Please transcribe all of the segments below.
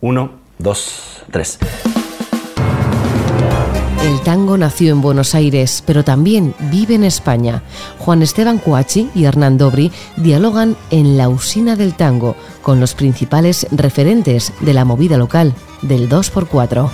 Uno, dos, tres. El tango nació en Buenos Aires, pero también vive en España. Juan Esteban Cuachi y Hernán Dobri dialogan en la usina del tango con los principales referentes de la movida local del 2x4.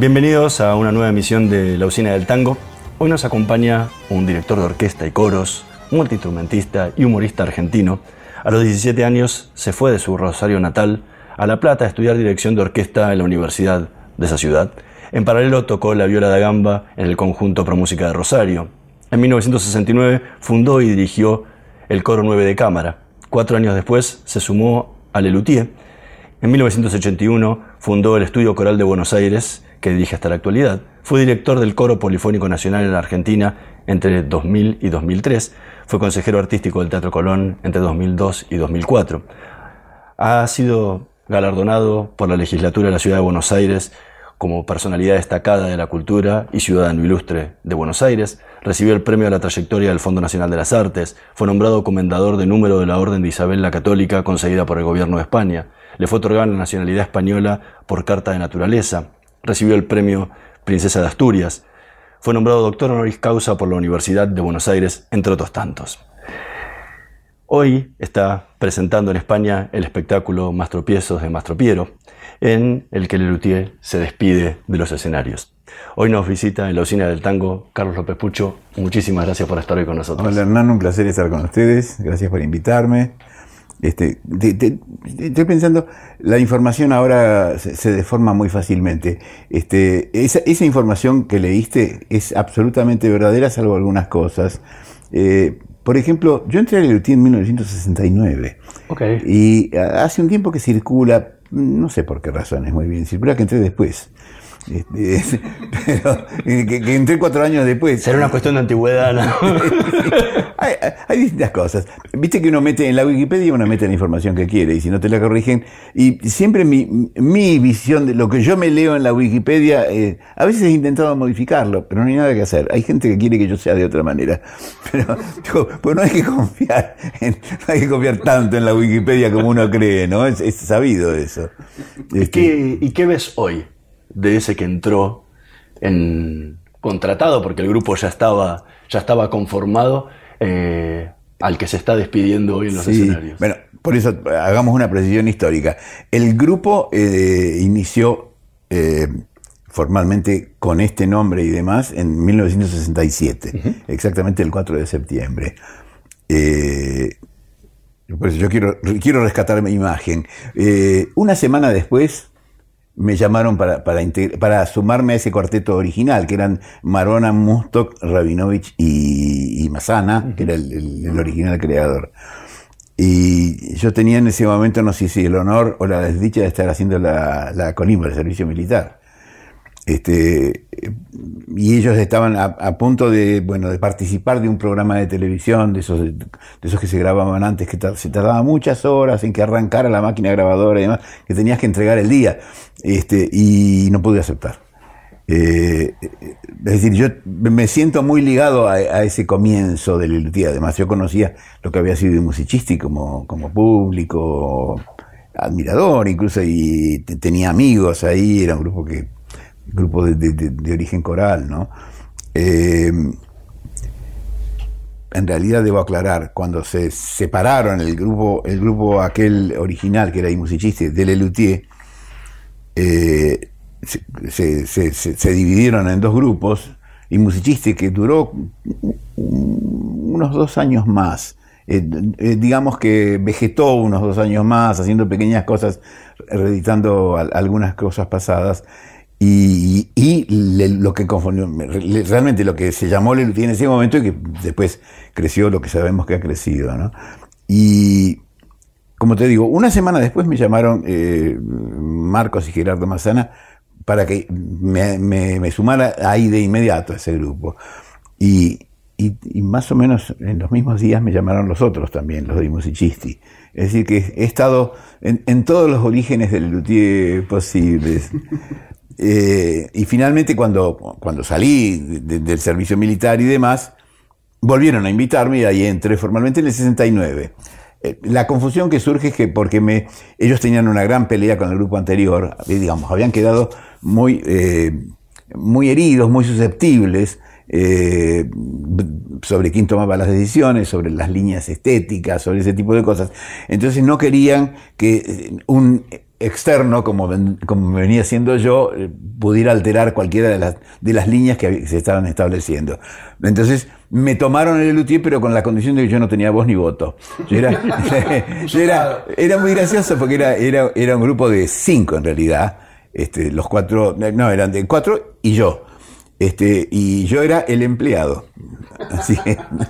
Bienvenidos a una nueva emisión de La Usina del Tango. Hoy nos acompaña un director de orquesta y coros, multiinstrumentista y humorista argentino. A los 17 años se fue de su Rosario natal a La Plata a estudiar dirección de orquesta en la Universidad de esa ciudad. En paralelo tocó la viola da gamba en el conjunto Pro Música de Rosario. En 1969 fundó y dirigió el coro 9 de cámara. Cuatro años después se sumó a Lelutier. En 1981 fundó el Estudio Coral de Buenos Aires que dirige hasta la actualidad. Fue director del Coro Polifónico Nacional en la Argentina entre 2000 y 2003. Fue consejero artístico del Teatro Colón entre 2002 y 2004. Ha sido galardonado por la legislatura de la Ciudad de Buenos Aires como personalidad destacada de la cultura y ciudadano ilustre de Buenos Aires, recibió el premio a la trayectoria del Fondo Nacional de las Artes, fue nombrado comendador de número de la Orden de Isabel la Católica concedida por el Gobierno de España, le fue otorgada la nacionalidad española por Carta de Naturaleza, recibió el premio Princesa de Asturias, fue nombrado doctor honoris causa por la Universidad de Buenos Aires, entre otros tantos. Hoy está presentando en España el espectáculo Mastropiezos de Mastropiero, en el que Lelutier se despide de los escenarios. Hoy nos visita en la usina del tango Carlos López Pucho. Muchísimas gracias por estar hoy con nosotros. Hola Hernán, un placer estar con ustedes. Gracias por invitarme. Este, estoy pensando, la información ahora se, deforma muy fácilmente. Este, esa, información que leíste es absolutamente verdadera, salvo algunas cosas. Eh, por ejemplo, yo entré a Lelutier en 1969. Okay. Y hace un tiempo que circula, no sé por qué razones muy bien, circula que entré después. Este, pero, que, entré cuatro años después. Será una cuestión de antigüedad, ¿no? hay, distintas cosas. Viste que uno mete en la Wikipedia, uno mete la información que quiere, y si no te la corrigen. Y siempre mi, mi visión de lo que yo me leo en la Wikipedia, eh, a veces he intentado modificarlo, pero no hay nada que hacer. Hay gente que quiere que yo sea de otra manera. Pero pues no hay que confiar, no hay que confiar tanto en la Wikipedia como uno cree, ¿no? Es, sabido eso. ¿Y, qué, ¿Y qué ves hoy? de ese que entró en contratado porque el grupo ya estaba, ya estaba conformado, eh, al que se está despidiendo hoy en los escenarios. Bueno, por eso hagamos una precisión histórica. El grupo eh, inició eh, formalmente con este nombre y demás en 1967, exactamente el 4 de septiembre. por eso yo quiero, quiero rescatar mi imagen. una semana después, me llamaron para, para, para, sumarme a ese cuarteto original, que eran Marona, Mustok, Rabinovich y, y Mazana, que era el, original creador. Y yo tenía en ese momento, no sé si el honor o la desdicha de estar haciendo la, la colimba, el servicio militar. Este, y ellos estaban a, punto de, bueno, de participar de un programa de televisión, de esos, de, esos que se grababan antes, que se tardaba muchas horas en que arrancara la máquina grabadora y demás, que tenías que entregar el día, este, y no pude aceptar. Eh, es decir, yo me siento muy ligado a, ese comienzo del día. Además, yo conocía lo que había sido Musicisti como, como público, admirador incluso, y tenía amigos ahí, era un grupo que grupo de, origen coral, ¿no? Eh, en realidad debo aclarar, cuando se separaron el grupo, el grupo aquel original que era I Musicisti de Lelutier, eh, se, dividieron en dos grupos, y Musicisti que duró unos dos años más, eh, digamos que vegetó unos dos años más, haciendo pequeñas cosas, reeditando algunas cosas pasadas, y, lo que realmente lo que se llamó Lelutier en ese momento y que después creció lo que sabemos que ha crecido, ¿no? Y como te digo, una semana después me llamaron eh, Marcos y Gerardo Mazana para que me, sumara ahí de inmediato a ese grupo. Y, más o menos en los mismos días me llamaron los otros también, los de Musicisti. Es decir, que he estado en, en todos los orígenes del Luthier posibles. Eh, y finalmente cuando, cuando salí del servicio militar y demás, volvieron a invitarme y ahí entré formalmente en el 69. eh, la confusión que surge es que porque me, ellos tenían una gran pelea con el grupo anterior, digamos, habían quedado muy, muy heridos, muy susceptibles eh, sobre quién tomaba las decisiones, sobre las líneas estéticas, sobre ese tipo de cosas. Entonces no querían que eh, un externo, como, como venía siendo yo, eh, pudiera alterar cualquiera de las, de las líneas que se estaban estableciendo. Entonces me tomaron el luthier, pero con la condición de que yo no tenía voz ni voto. era, era, muy gracioso porque era, era, era un grupo de cinco en realidad. Este, los cuatro, no, eran de cuatro y yo. Este, y yo era el empleado. Así,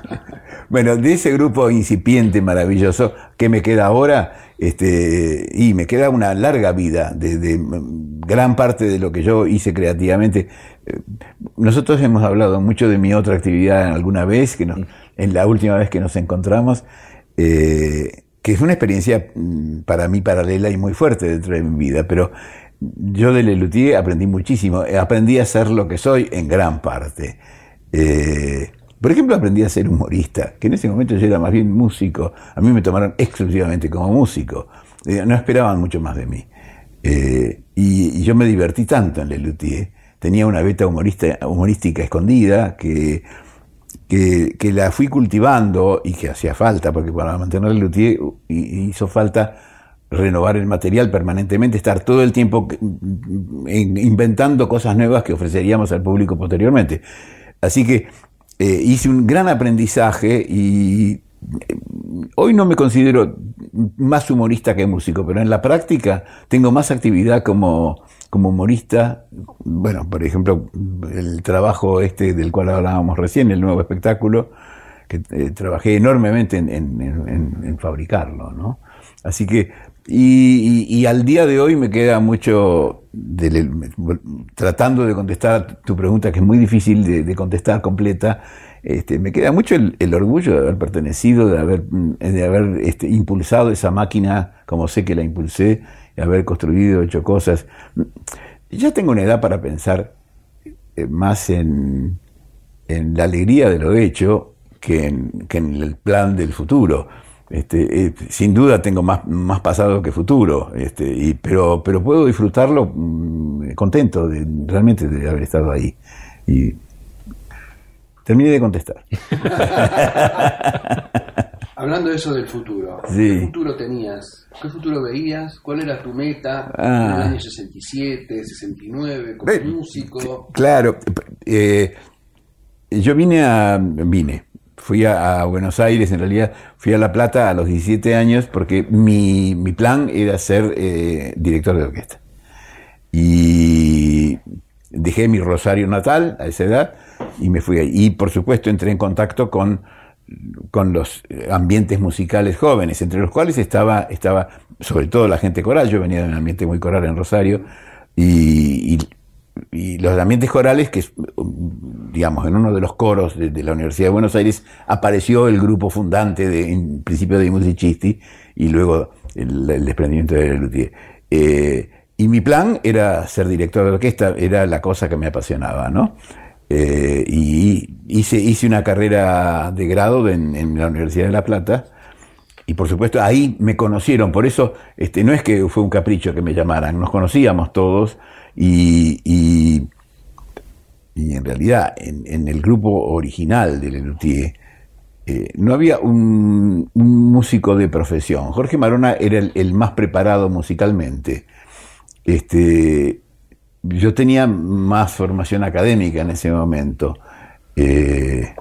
bueno, de ese grupo incipiente, maravilloso, que me queda ahora? Este, y me queda una larga vida de, gran parte de lo que yo hice creativamente. Nosotros hemos hablado mucho de mi otra actividad alguna vez, que en la última vez que nos encontramos, eh, que es una experiencia mm, para mí paralela y muy fuerte dentro de mi vida, pero yo de Lelutier aprendí muchísimo. Aprendí a ser lo que soy en gran parte. Eh, por ejemplo, aprendí a ser humorista, que en ese momento yo era más bien músico. A mí me tomaron exclusivamente como músico. Eh, no esperaban mucho más de mí. Eh, y, yo me divertí tanto en Lelutier. Tenía una beta humorista, humorística escondida que, que, la fui cultivando y que hacía falta, porque para mantener Lelutier hizo falta renovar el material permanentemente, estar todo el tiempo inventando cosas nuevas que ofreceríamos al público posteriormente. Así que eh, hice un gran aprendizaje y hoy no me considero más humorista que músico, pero en la práctica tengo más actividad como, como humorista. Bueno, por ejemplo, el trabajo este del cual hablábamos recién, el nuevo espectáculo, que eh, trabajé enormemente en, en fabricarlo, ¿no? Así que y, al día de hoy me queda mucho, tratando de contestar tu pregunta, que es muy difícil de, contestar completa, este, me queda mucho el, orgullo de haber pertenecido, de haber, este, impulsado esa máquina como sé que la impulsé, de haber construido, hecho cosas. Ya tengo una edad para pensar eh, más en, la alegría de lo hecho que en el plan del futuro. Este, eh, sin duda tengo más, más pasado que futuro, este, y, pero, pero puedo disfrutarlo mm, contento de, realmente de haber estado ahí. Y terminé de contestar. Hablando de eso del futuro, ¿qué futuro tenías? ¿Qué futuro veías? ¿Cuál era tu meta en el ah. año 67, 69, como músico? Claro, eh, yo vine a. vine fui a, Buenos Aires, en realidad fui a La Plata a los 17 años porque mi, plan era ser eh, director de orquesta. Y dejé mi Rosario natal a esa edad y me fui ahí. Y por supuesto entré en contacto con, con los ambientes musicales jóvenes, entre los cuales estaba, estaba sobre todo la gente coral. Yo venía de un ambiente muy coral en Rosario y los ambientes corales, que digamos, en uno de los coros de, la Universidad de Buenos Aires apareció el grupo fundante de, en principio de Musicisti y luego el, desprendimiento de Luthier. Eh, y mi plan era ser director de orquesta, era la cosa que me apasionaba, ¿no? Eh, y hice, hice una carrera de grado en, en, la Universidad de La Plata. Y por supuesto ahí me conocieron, por eso este, no es que fue un capricho que me llamaran, nos conocíamos todos, y, en realidad, en, el grupo original de Lelutier, eh, no había un, músico de profesión. Jorge Marona era el, más preparado musicalmente. Este, yo tenía más formación académica en ese momento. Eh,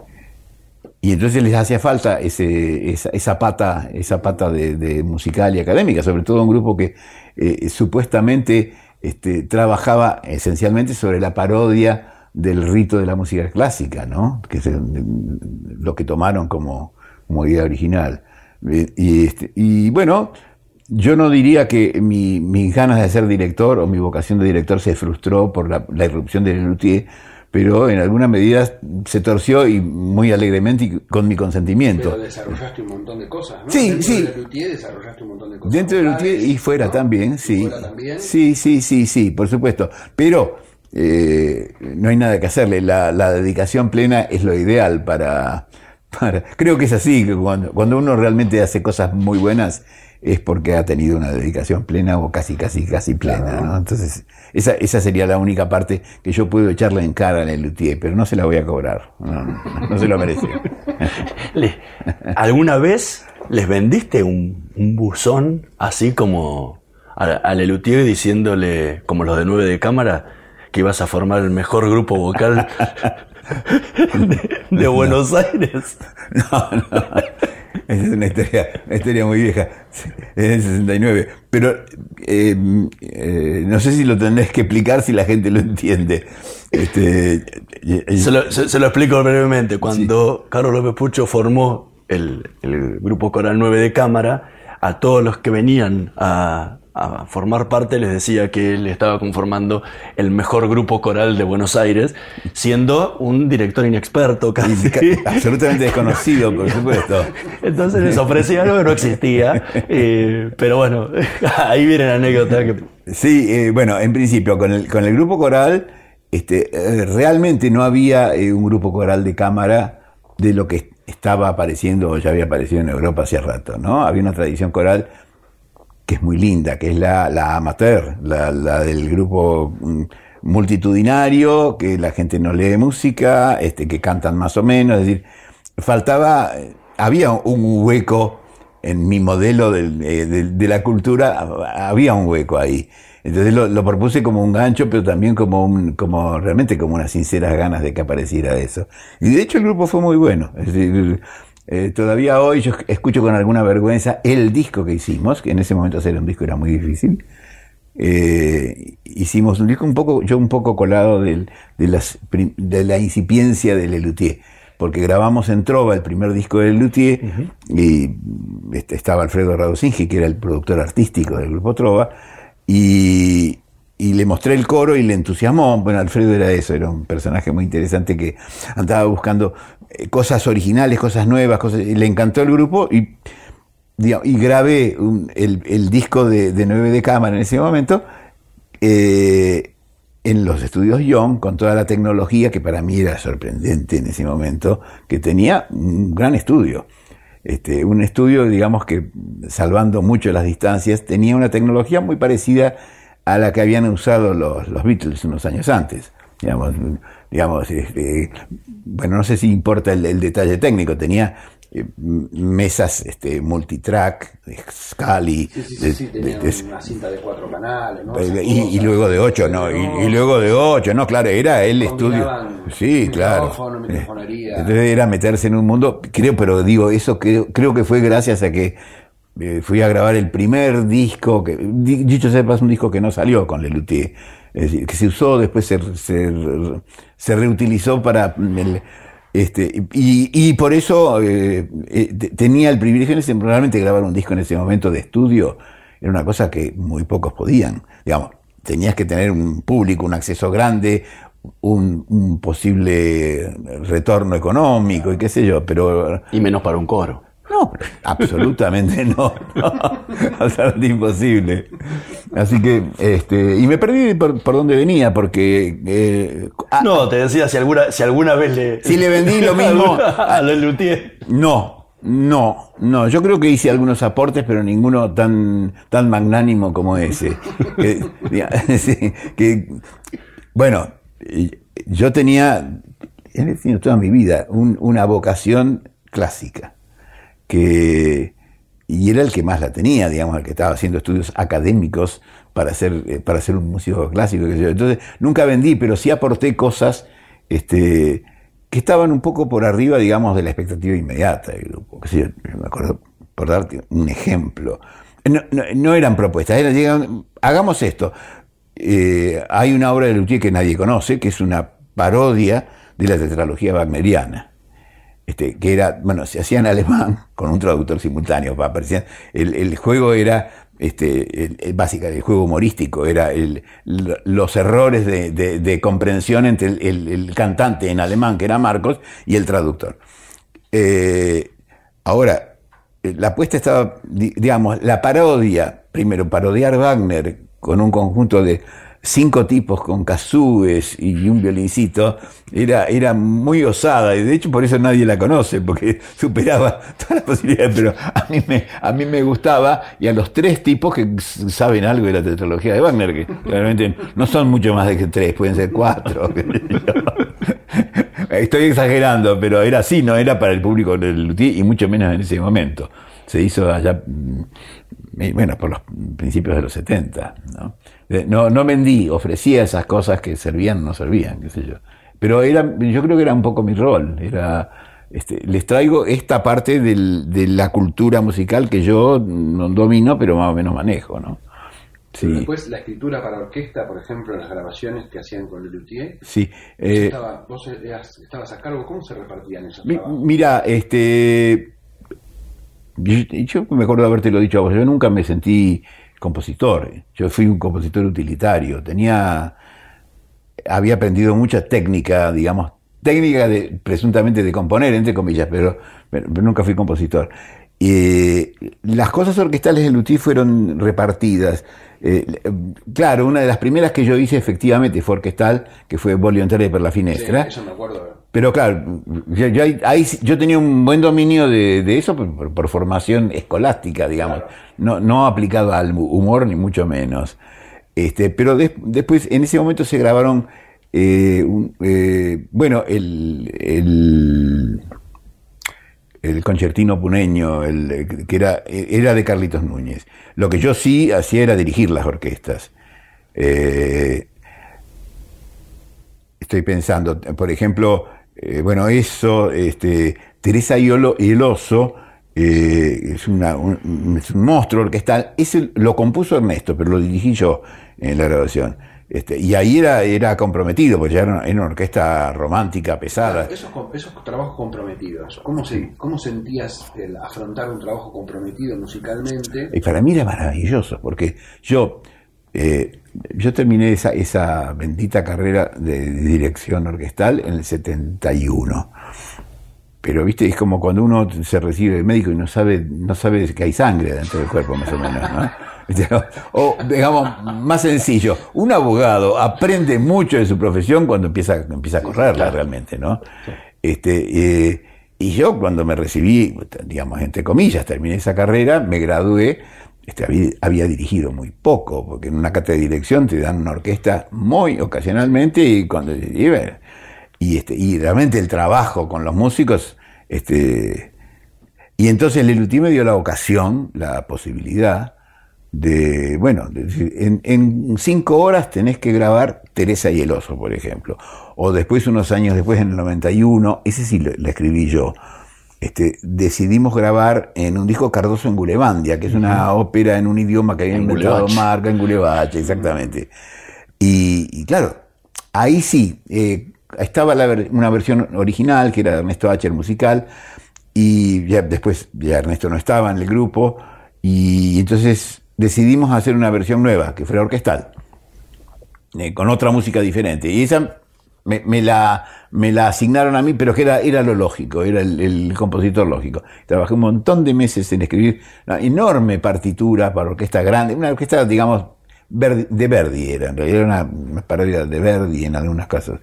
y entonces les hacía falta esa, pata, esa pata de, musical y académica, sobre todo un grupo que eh, supuestamente este, trabajaba esencialmente sobre la parodia del rito de la música clásica, ¿no? que es lo que tomaron como, idea original. Eh, y, este, y, bueno, yo no diría que mi, mis ganas de ser director o mi vocación de director se frustró por la, irrupción de Lelutier, pero en alguna medida se torció y muy alegremente y con mi consentimiento. Pero desarrollaste un montón de cosas, ¿no? Sí, Dentro sí. de Lutier desarrollaste un montón de cosas. Dentro de Lutier y fuera también, sí. ¿Fuera también? Sí, sí, sí, sí, por supuesto. Pero eh, no hay nada que hacerle. La, dedicación plena es lo ideal para, creo que es así, que cuando, cuando uno realmente hace cosas muy buenas es porque ha tenido una dedicación plena o casi, casi, casi plena, ¿no? Entonces, esa, esa sería la única parte que yo puedo echarle en cara al Luthier, pero no se la voy a cobrar, no, se lo merece. ¿Alguna vez les vendiste un, buzón así como al Lelutier diciéndole, como los de nueve de cámara, que ibas a formar el mejor grupo vocal de, Buenos Aires? No, no. Es una historia, una historia muy vieja, es del 69. Pero eh, eh, no sé si lo tendrás que explicar si la gente lo entiende. Este, se, lo, explico brevemente. Cuando Carlos López Pucho formó el, el grupo Coral 9 de cámara, a todos los que venían a, a formar parte, les decía que él estaba conformando el mejor grupo coral de Buenos Aires, siendo un director inexperto casi. Absolutamente desconocido, por supuesto. Entonces les ofrecía algo que no existía, eh, pero bueno, ahí viene la anécdota. Que... Sí, eh, bueno, en principio, con el, con el grupo coral, este, eh, realmente no había un grupo coral de cámara de lo que estaba apareciendo o ya había aparecido en Europa hace rato, ¿no? Había una tradición coral que es muy linda, que es la, la amateur, la, del grupo mm, multitudinario, que la gente no lee música, este, que cantan más o menos, es decir, faltaba, había un hueco en mi modelo eh, de, la cultura, había un hueco ahí. Entonces lo, propuse como un gancho, pero también como como realmente como unas sinceras ganas de que apareciera eso. Y de hecho el grupo fue muy bueno. Eh, todavía hoy yo escucho con alguna vergüenza el disco que hicimos, que en ese momento hacer un disco era muy difícil. Eh, hicimos un disco un poco, yo un poco colado de, las, de la incipiencia de Lelutier, porque grabamos en Trova el primer disco de Lelutier y este, estaba Alfredo Radosingi, que era el productor artístico del grupo Trova, y, y le mostré el coro y le entusiasmó. Bueno, Alfredo era eso, era un personaje muy interesante que andaba buscando cosas originales, cosas nuevas, cosas, le encantó el grupo y, y grabé el, disco de, de 9 de cámara en ese momento eh, en los estudios Young con toda la tecnología que para mí era sorprendente en ese momento, que tenía un gran estudio. Este, un estudio, digamos que salvando mucho las distancias, tenía una tecnología muy parecida a la que habían usado los Beatles unos años antes. Digamos, digamos este, bueno, no sé si importa el, detalle técnico, tenía eh, mesas este, multitrack, Scali. Sí, sí, sí, tenía una cinta de cuatro canales, ¿no? Y, luego de ocho, ¿no? Y, luego de ocho, ¿no? Claro, era el estudio. Sí, claro. Eh, entonces era meterse en un mundo, creo, pero digo, eso creo, creo que fue gracias a que eh, fui a grabar el primer disco, que, dicho sepa, es un disco que no salió con Lelutier, es decir, que se usó, después se, se, reutilizó para el, este, y, y, por eso eh, eh, tenía el privilegio en realmente grabar un disco en ese momento de estudio, era una cosa que muy pocos podían, digamos, tenías que tener un público, un acceso grande, un, un posible retorno económico y qué sé yo, pero... Y menos para un coro. No, absolutamente no. Absolutamente imposible. Así que, este, y me perdí por, dónde venía, porque... Eh, ah, no, te decía si alguna, si alguna vez le... Si le vendí lo mismo... a los Luthier. No, no, no. Yo creo que hice algunos aportes, pero ninguno tan, tan magnánimo como ese. que, bueno, yo tenía, en toda mi vida, una vocación clásica que, y era el que más la tenía, digamos, el que estaba haciendo estudios académicos para ser, eh, para ser un músico clásico. Entonces, nunca vendí, pero sí aporté cosas este, que estaban un poco por arriba, digamos, de la expectativa inmediata del grupo. me acuerdo, por darte un ejemplo. No, eran propuestas, eran, hagamos esto. Eh, hay una obra de Luthier que nadie conoce, que es una parodia de la tetralogía wagneriana. Este, que era, bueno, se hacía en alemán con un traductor simultáneo. el, el juego era este, el, básicamente el juego humorístico, era los errores de, comprensión entre el, cantante en alemán, que era Marcos, y el traductor. Eh, ahora, la apuesta estaba, digamos, la parodia, primero parodiar Wagner con un conjunto de, cinco tipos con kazúes y un violincito, era, era muy osada, y de hecho por eso nadie la conoce, porque superaba todas las posibilidades, pero a mí me, a mí me gustaba, y a los tres tipos que saben algo de la tetralogía de Wagner, que realmente no son mucho más de que tres, pueden ser cuatro. Estoy exagerando, pero era así, no era para el público del Luthier y mucho menos en ese momento. Se hizo allá, mm, bueno, por los principios de los 70. ¿no? No, no vendí, ofrecía esas cosas que servían o no servían, qué sé yo. Pero era, yo creo que era un poco mi rol. Era, este, les traigo esta parte del, de la cultura musical que yo no domino, pero más o menos manejo, ¿no? Sí. Después la escritura para orquesta, por ejemplo, las grabaciones que hacían con Luthier. Sí. Eh, vos estabas a cargo, ¿cómo se repartían esos mi, Mira, este, yo, me acuerdo de haberte lo dicho a vos, yo nunca me sentí compositor, yo fui un compositor utilitario, tenía, había aprendido mucha técnica, digamos, técnica de, presuntamente de componer, entre comillas, pero, nunca fui compositor. Y las cosas orquestales de Luthier fueron repartidas. Eh, claro, una de las primeras que yo hice efectivamente fue orquestal, que fue Bolio Entere per la Finestra. eso me acuerdo. Pero claro, yo, ahí, yo tenía un buen dominio de, eso por, formación escolástica, digamos, no, no aplicado al humor ni mucho menos. Este, pero después, en ese momento se grabaron, eh, eh, bueno, el, el el concertino puneño, el, que era, era de Carlitos Núñez. Lo que yo sí hacía era dirigir las orquestas. Eh, estoy pensando, por ejemplo, eh, bueno, eso, este, Teresa y, el oso, eh, es, una, un, es un monstruo orquestal. Ese lo compuso Ernesto, pero lo dirigí yo en la grabación. Este, y ahí era, era comprometido, porque ya era una, orquesta romántica, pesada. esos, esos, trabajos comprometidos, ¿cómo, se, ¿cómo sentías el afrontar un trabajo comprometido musicalmente? Y para mí era maravilloso, porque yo, eh, yo terminé esa, esa bendita carrera de dirección orquestal en el 71. Pero, viste, es como cuando uno se recibe de médico y no sabe, no sabe que hay sangre dentro del cuerpo, más o menos, ¿no? O, digamos, más sencillo, un abogado aprende mucho de su profesión cuando empieza, empieza a correrla realmente, ¿no? Este, eh, y yo cuando me recibí, digamos, entre comillas, terminé esa carrera, me gradué, este, había, dirigido muy poco, porque en una cátedra de dirección te dan una orquesta muy ocasionalmente y cuando y, este, y realmente el trabajo con los músicos, este, y entonces el me dio la ocasión, la posibilidad de, bueno, en, cinco horas tenés que grabar Teresa y el oso, por ejemplo. O después, unos años después, en el 91, ese sí lo, escribí yo, este, decidimos grabar en un disco Cardoso en Gulevandia, que es una ópera en un idioma que había inventado Marca, en Gulevache, exactamente. Y, claro, ahí sí, eh, estaba una versión original, que era Ernesto H. el musical, y ya después ya Ernesto no estaba en el grupo, y entonces decidimos hacer una versión nueva, que fuera orquestal, eh, con otra música diferente. Y esa me, la, me la asignaron a mí, pero que era, era lo lógico, era el, compositor lógico. Trabajé un montón de meses en escribir una enorme partitura para orquesta grande, una orquesta, digamos, de Verdi era, en realidad era una, parodia de Verdi en algunas casos.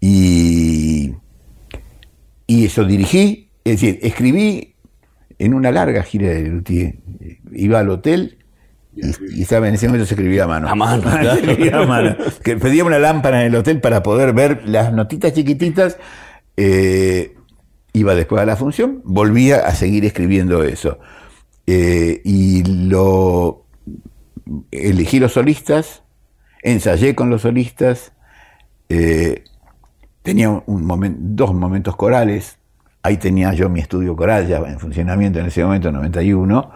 Y, y eso dirigí, es decir, escribí en una larga gira de Luthier. Iba al hotel y, estaba en ese momento se escribía a mano. A mano, a mano. Que pedía una lámpara en el hotel para poder ver las notitas chiquititas. Eh, iba después a la función, volvía a seguir escribiendo eso. Eh, y lo elegí los solistas, ensayé con los solistas, eh, tenía un dos momentos corales, ahí tenía yo mi estudio coral ya en funcionamiento en ese momento, 91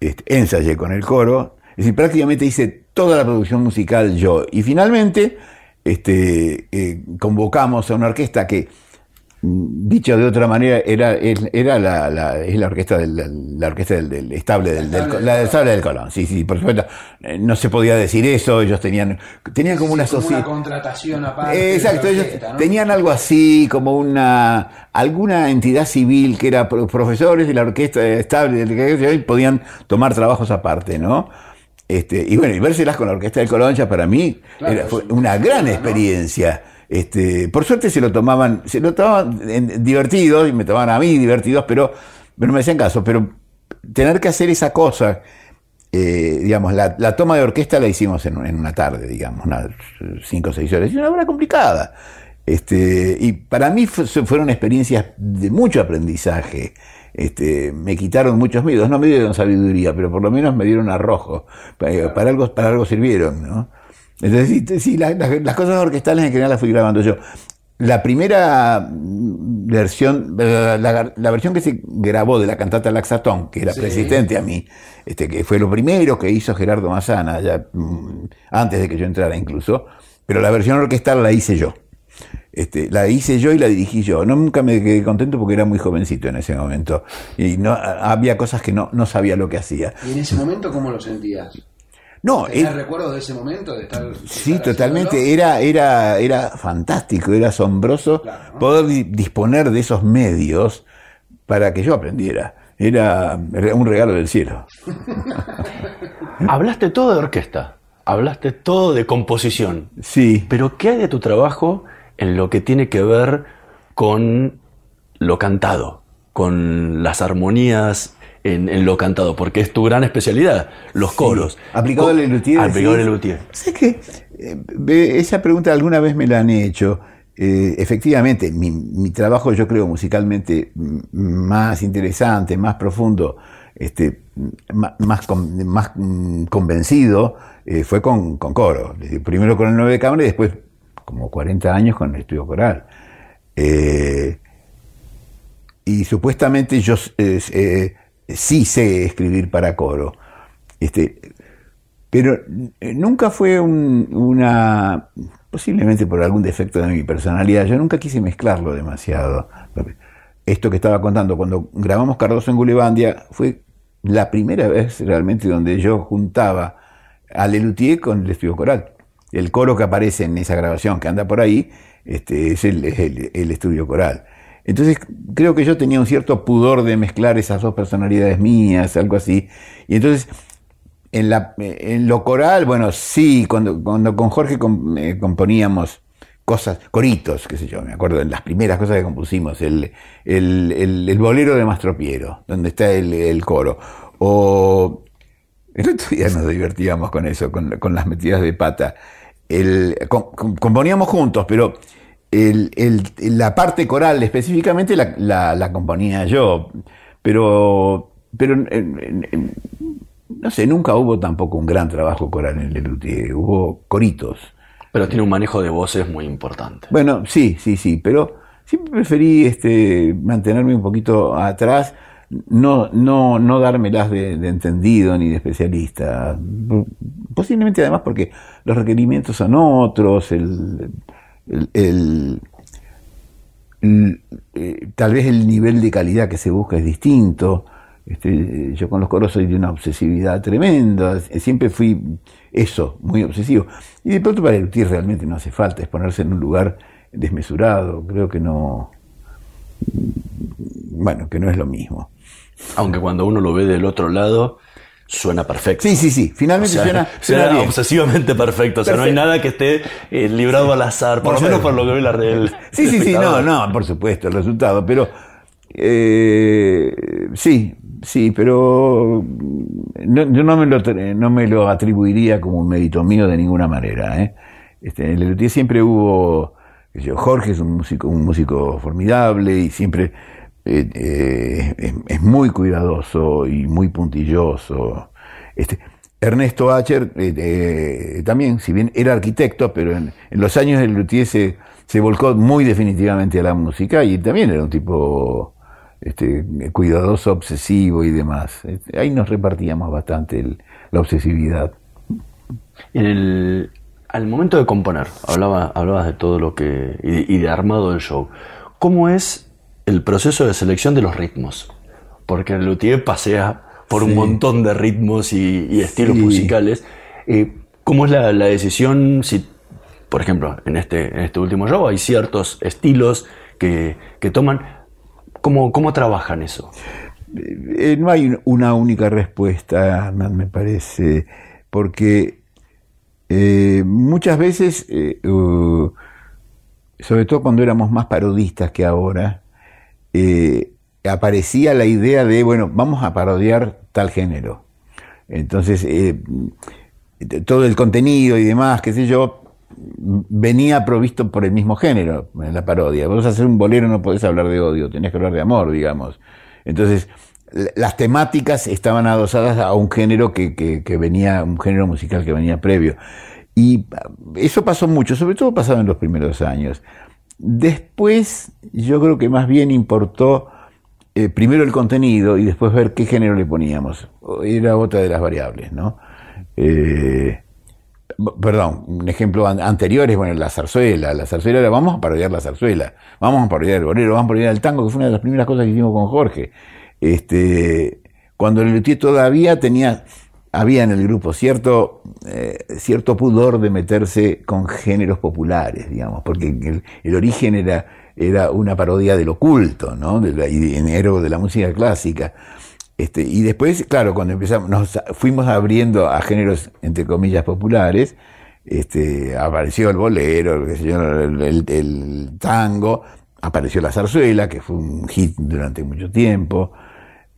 este, ensayé con el coro, es decir, prácticamente hice toda la producción musical yo. Y finalmente este, eh, convocamos a una orquesta que, dicho de otra manera, era, era la, la, es la orquesta del, la orquesta del, estable del, la del estable del Colón. Sí, sí, por supuesto. Eh, no se podía decir eso, ellos tenían, tenían como una sociedad. Una contratación aparte. Exacto, ellos tenían algo así, como una alguna entidad civil que era profesores de la orquesta estable y podían tomar trabajos aparte, ¿no? Este, y bueno, y vérselas con la orquesta del Coloncha para mí fue una gran experiencia. Este, por suerte se lo tomaban, se lo tomaban divertidos y me tomaban a mí divertidos, pero, pero me hacían caso. Pero tener que hacer esa cosa, eh, digamos, la, toma de orquesta la hicimos en, una tarde, digamos, unas cinco o seis horas, y una hora complicada. Este, y para mí fueron experiencias de mucho aprendizaje. Este, me quitaron muchos miedos, no me dieron sabiduría, pero por lo menos me dieron arrojo. Para, algo, para algo sirvieron, ¿no? Entonces, sí, las cosas orquestales en general las fui grabando yo. La primera versión, la, versión que se grabó de la cantata Laxatón, que era persistente a mí, este, que fue lo primero que hizo Gerardo Mazana, ya, mm, antes de que yo entrara incluso, pero la versión orquestal la hice yo. Este, la hice yo y la dirigí yo. No, nunca me quedé contento porque era muy jovencito en ese momento. Y no, había cosas que no, no sabía lo que hacía. ¿Y en ese momento cómo lo sentías? No, ¿Tenías recuerdo de ese momento? De estar, sí, totalmente. Era, era, era fantástico, era asombroso poder disponer de esos medios para que yo aprendiera. Era un regalo del cielo. Hablaste todo de orquesta, hablaste todo de composición. Sí. Pero ¿qué hay de tu trabajo en lo que tiene que ver con lo cantado, con las armonías en, lo cantado, porque es tu gran especialidad, los coros. Aplicado al Lelutier. Aplicado Lelutier. ¿Sabes qué? Eh, esa pregunta alguna vez me la han hecho. Eh, efectivamente, mi, trabajo yo creo musicalmente más interesante, más profundo, este, más, más, convencido, eh, fue con, coro. Primero con el 9 de cámara y después, como 40 años, con el estudio coral. y supuestamente yo sí sé escribir para coro. Este, pero nunca fue una, posiblemente por algún defecto de mi personalidad, yo nunca quise mezclarlo demasiado. Esto que estaba contando, cuando grabamos Cardoso en Gulebandia, fue la primera vez realmente donde yo juntaba a Lelutier con el estudio coral. El coro que aparece en esa grabación que anda por ahí este, es el estudio coral. Entonces creo que yo tenía un cierto pudor de mezclar esas dos personalidades mías, algo así. Y entonces en, la, en lo coral, bueno, sí, cuando, cuando con Jorge eh, componíamos cosas, coritos, qué sé yo, me acuerdo de las primeras cosas que compusimos, el, el, bolero de Mastropiero, donde está el, coro. O el otro día nos divertíamos con eso, con, con las metidas de pata. El, componíamos juntos, pero la parte coral específicamente la, la, componía yo, pero, pero no sé, nunca hubo tampoco un gran trabajo coral en Lelutier, hubo coritos. Pero tiene un manejo de voces muy importante. Bueno, sí, sí, sí, pero siempre preferí este, mantenerme un poquito atrás, no, no, no dármelas de, de entendido ni de especialista. Posiblemente además porque los requerimientos son otros, el, el, eh, tal vez el nivel de calidad que se busca es distinto. Este, yo con los coros soy de una obsesividad tremenda, siempre fui eso, muy obsesivo. Y de pronto para el realmente no hace falta, es ponerse en un lugar desmesurado, creo que no, bueno, que no es lo mismo. Aunque cuando uno lo ve del otro lado, suena perfecto. Sí, sí, sí. Finalmente suena, suena, obsesivamente perfecto. O sea, no hay nada que esté eh, librado al azar, por, lo menos por lo que ve la red. Sí, sí, sí, no, no, por supuesto, el resultado. Pero eh, sí, sí, pero yo no me, lo, no me lo atribuiría como un mérito mío de ninguna manera. ¿eh? Este, en el siempre hubo. Jorge es un músico, un músico formidable y siempre eh, eh, es, muy cuidadoso y muy puntilloso. Este, Ernesto Acher eh, también, si bien era arquitecto, pero en, los años del Luthier se, volcó muy definitivamente a la música y también era un tipo este, cuidadoso, obsesivo y demás. Este, ahí nos repartíamos bastante la obsesividad. El, al momento de componer, hablaba, hablabas de todo lo que. y, y de armado del show. ¿Cómo es el proceso de selección de los ritmos, porque el luthier pasea por un montón de ritmos y, estilos musicales. Eh, ¿Cómo es la, decisión si, por ejemplo, en este, en este último show hay ciertos estilos que, toman? ¿Cómo, ¿Cómo trabajan eso? Eh, no hay una única respuesta, me parece. porque eh, muchas veces, eh, uh, sobre todo cuando éramos más parodistas que ahora, eh, aparecía la idea de, bueno, vamos a parodiar tal género. Entonces, todo el contenido y demás, qué sé yo, venía provisto por el mismo género en la parodia. Vos hacer un bolero no podés hablar de odio, tenés que hablar de amor, digamos. Entonces, las temáticas estaban adosadas a un género que, que, venía, un género musical que venía previo. Y eso pasó mucho, sobre todo pasaba en los primeros años. Después, yo creo que más bien importó eh, primero el contenido y después ver qué género le poníamos. Era otra de las variables, ¿no? Eh, perdón, un ejemplo anterior es, bueno, la zarzuela. La zarzuela era, vamos a parodiar la zarzuela, vamos a parodiar el bolero, vamos a parodiar el tango, que fue una de las primeras cosas que hicimos con Jorge. Este, cuando el todavía tenía, había en el grupo cierto, eh, cierto pudor de meterse con géneros populares, digamos, porque el, origen era, era una parodia del oculto, ¿no? De la, de la música clásica. Este, y después, claro, cuando empezamos, nos fuimos abriendo a géneros, entre comillas, populares, este, apareció el bolero, el, el, tango, apareció la zarzuela, que fue un hit durante mucho tiempo,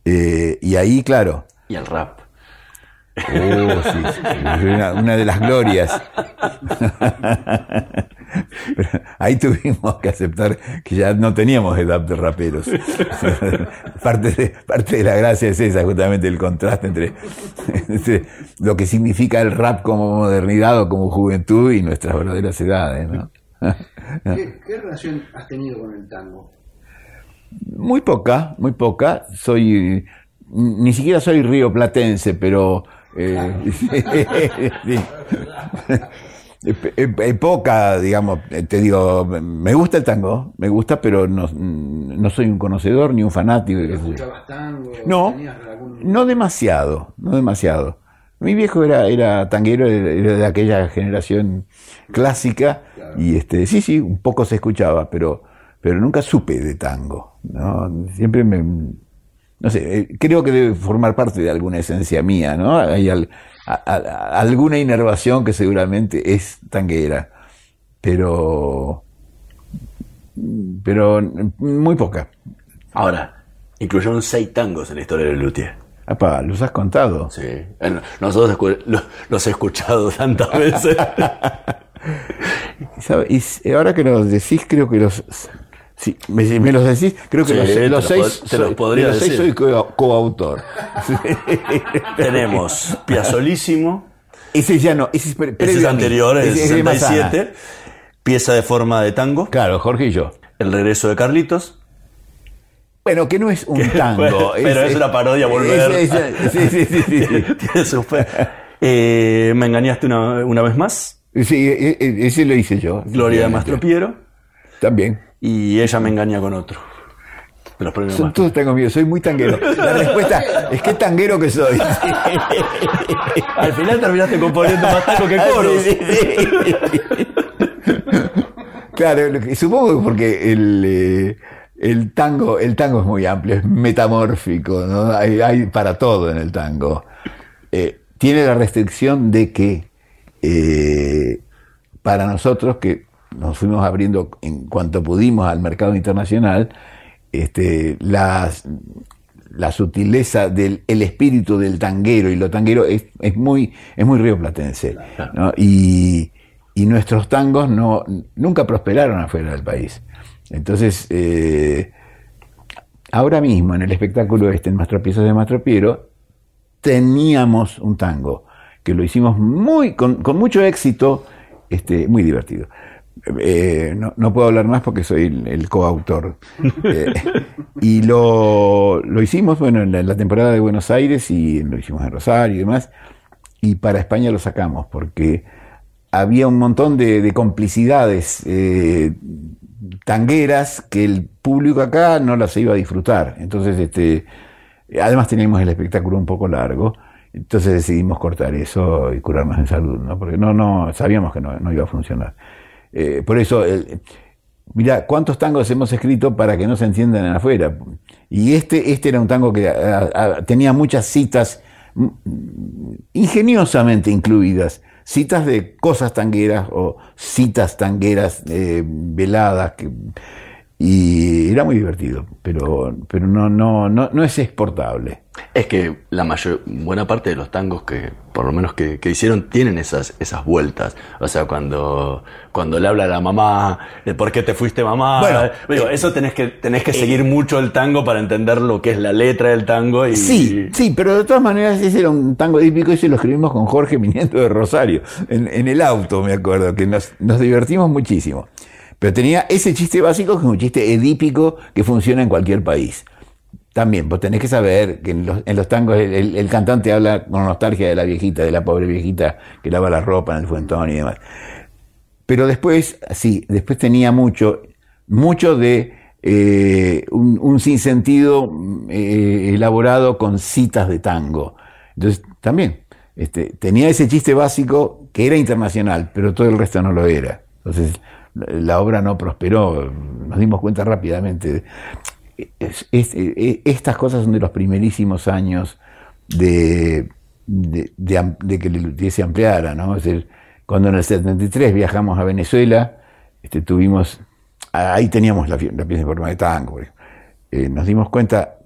eh, y ahí, claro. Y el rap. Oh, sí, una, de las glorias. ahí tuvimos que aceptar que ya no teníamos edad de raperos. parte, de, parte de la gracia es esa, justamente el contraste entre, lo que significa el rap como modernidad o como juventud y nuestras verdaderas edades. ¿Qué, relación has tenido con el tango? Muy poca, muy poca. Soy, ni siquiera soy río platense, pero eh, poca, digamos, te digo, me gusta el tango, me gusta, pero no, no soy un conocedor ni un fanático. tango? No, no demasiado, no demasiado. Mi viejo era, era tanguero, era de aquella generación clásica, y este, sí, sí, un poco se escuchaba, pero, pero nunca supe de tango. ¿no? Siempre me, no sé, eh, creo que debe formar parte de alguna esencia mía, ¿no? Hay alguna inervación que seguramente es tanguera, pero, pero muy poca. Ahora, incluyeron seis tangos en la historia de Luthier. Apa, ¿los has contado? Sí, nosotros los he escuchado tantas veces. y ahora que los decís, creo que los Sí, me, me los decís, creo que los, seis, te los podría los seis soy coautor. Tenemos Piazolísimo. Ese ya no, ese es, anterior, es, 67. Pieza de forma de tango. Claro, Jorge y yo. El regreso de Carlitos. Bueno, que no es un tango. pero es, una parodia volver. sí, sí, sí. sí. eh, me engañaste una, una, vez más. Sí, e, e, ese lo hice yo. Gloria de Mastro Piero. También y ella me engaña con otro. Los Son todos tengo miedo, soy muy tanguero. La respuesta es que tanguero que soy. Al final terminaste componiendo más tango que coros. claro, supongo porque el, eh, el, tango, el tango es muy amplio, es metamórfico, ¿no? hay, hay para todo en el tango. Eh, tiene la restricción de que eh, para nosotros que nos fuimos abriendo en cuanto pudimos al mercado internacional, este, la sutileza del el espíritu del tanguero, y lo tanguero es, es muy, es muy rioplatense. ¿no? Y, y, nuestros tangos no, nunca prosperaron afuera del país. Entonces, eh, ahora mismo en el espectáculo este, en Mastropiezos de Mastropiero, teníamos un tango que lo hicimos muy, con, con mucho éxito, este, muy divertido. Eh, no, puedo hablar más porque soy el, coautor. Eh, y lo, hicimos, bueno, en la, temporada de Buenos Aires y lo hicimos en Rosario y demás. Y para España lo sacamos porque había un montón de, complicidades eh, tangueras que el público acá no las iba a disfrutar. Entonces, este, además teníamos el espectáculo un poco largo. Entonces decidimos cortar eso y curarnos en salud, ¿no? Porque no, no, sabíamos que no iba a funcionar. Eh, por eso, mira, ¿cuántos tangos hemos escrito para que no se entiendan afuera? Y este, este era un tango que tenía muchas citas ingeniosamente incluidas citas de cosas tangueras o citas tangueras eh, veladas que y era muy divertido, pero, pero no, no, no, no es exportable. Es que la mayor, buena parte de los tangos que, por lo menos que, hicieron, tienen esas, esas vueltas. O sea, cuando, cuando le habla a la mamá, de por qué te fuiste mamá. Bueno, eh, eso tenés que, tenés que seguir mucho el tango para entender lo que es la letra del tango. Y, sí, sí, pero de todas maneras ese era un tango típico y ese lo escribimos con Jorge viniendo de Rosario, en, en el auto, me acuerdo, que nos, nos divertimos muchísimo. Pero tenía ese chiste básico que es un chiste edípico que funciona en cualquier país. También, vos tenés que saber que en los, tangos el, cantante habla con nostalgia de la viejita, de la pobre viejita que lava la ropa en el fuentón y demás. Pero después, sí, después tenía mucho, mucho de eh, un, sinsentido eh, elaborado con citas de tango. Entonces, también, este, tenía ese chiste básico que era internacional, pero todo el resto no lo era. Entonces, la obra no prosperó, nos dimos cuenta rápidamente. estas cosas son de los primerísimos años de, que el se ampliara, ¿no? Es decir, cuando en el 73 viajamos a Venezuela, este, tuvimos, ahí teníamos la, pieza en forma de tango, eh, nos dimos cuenta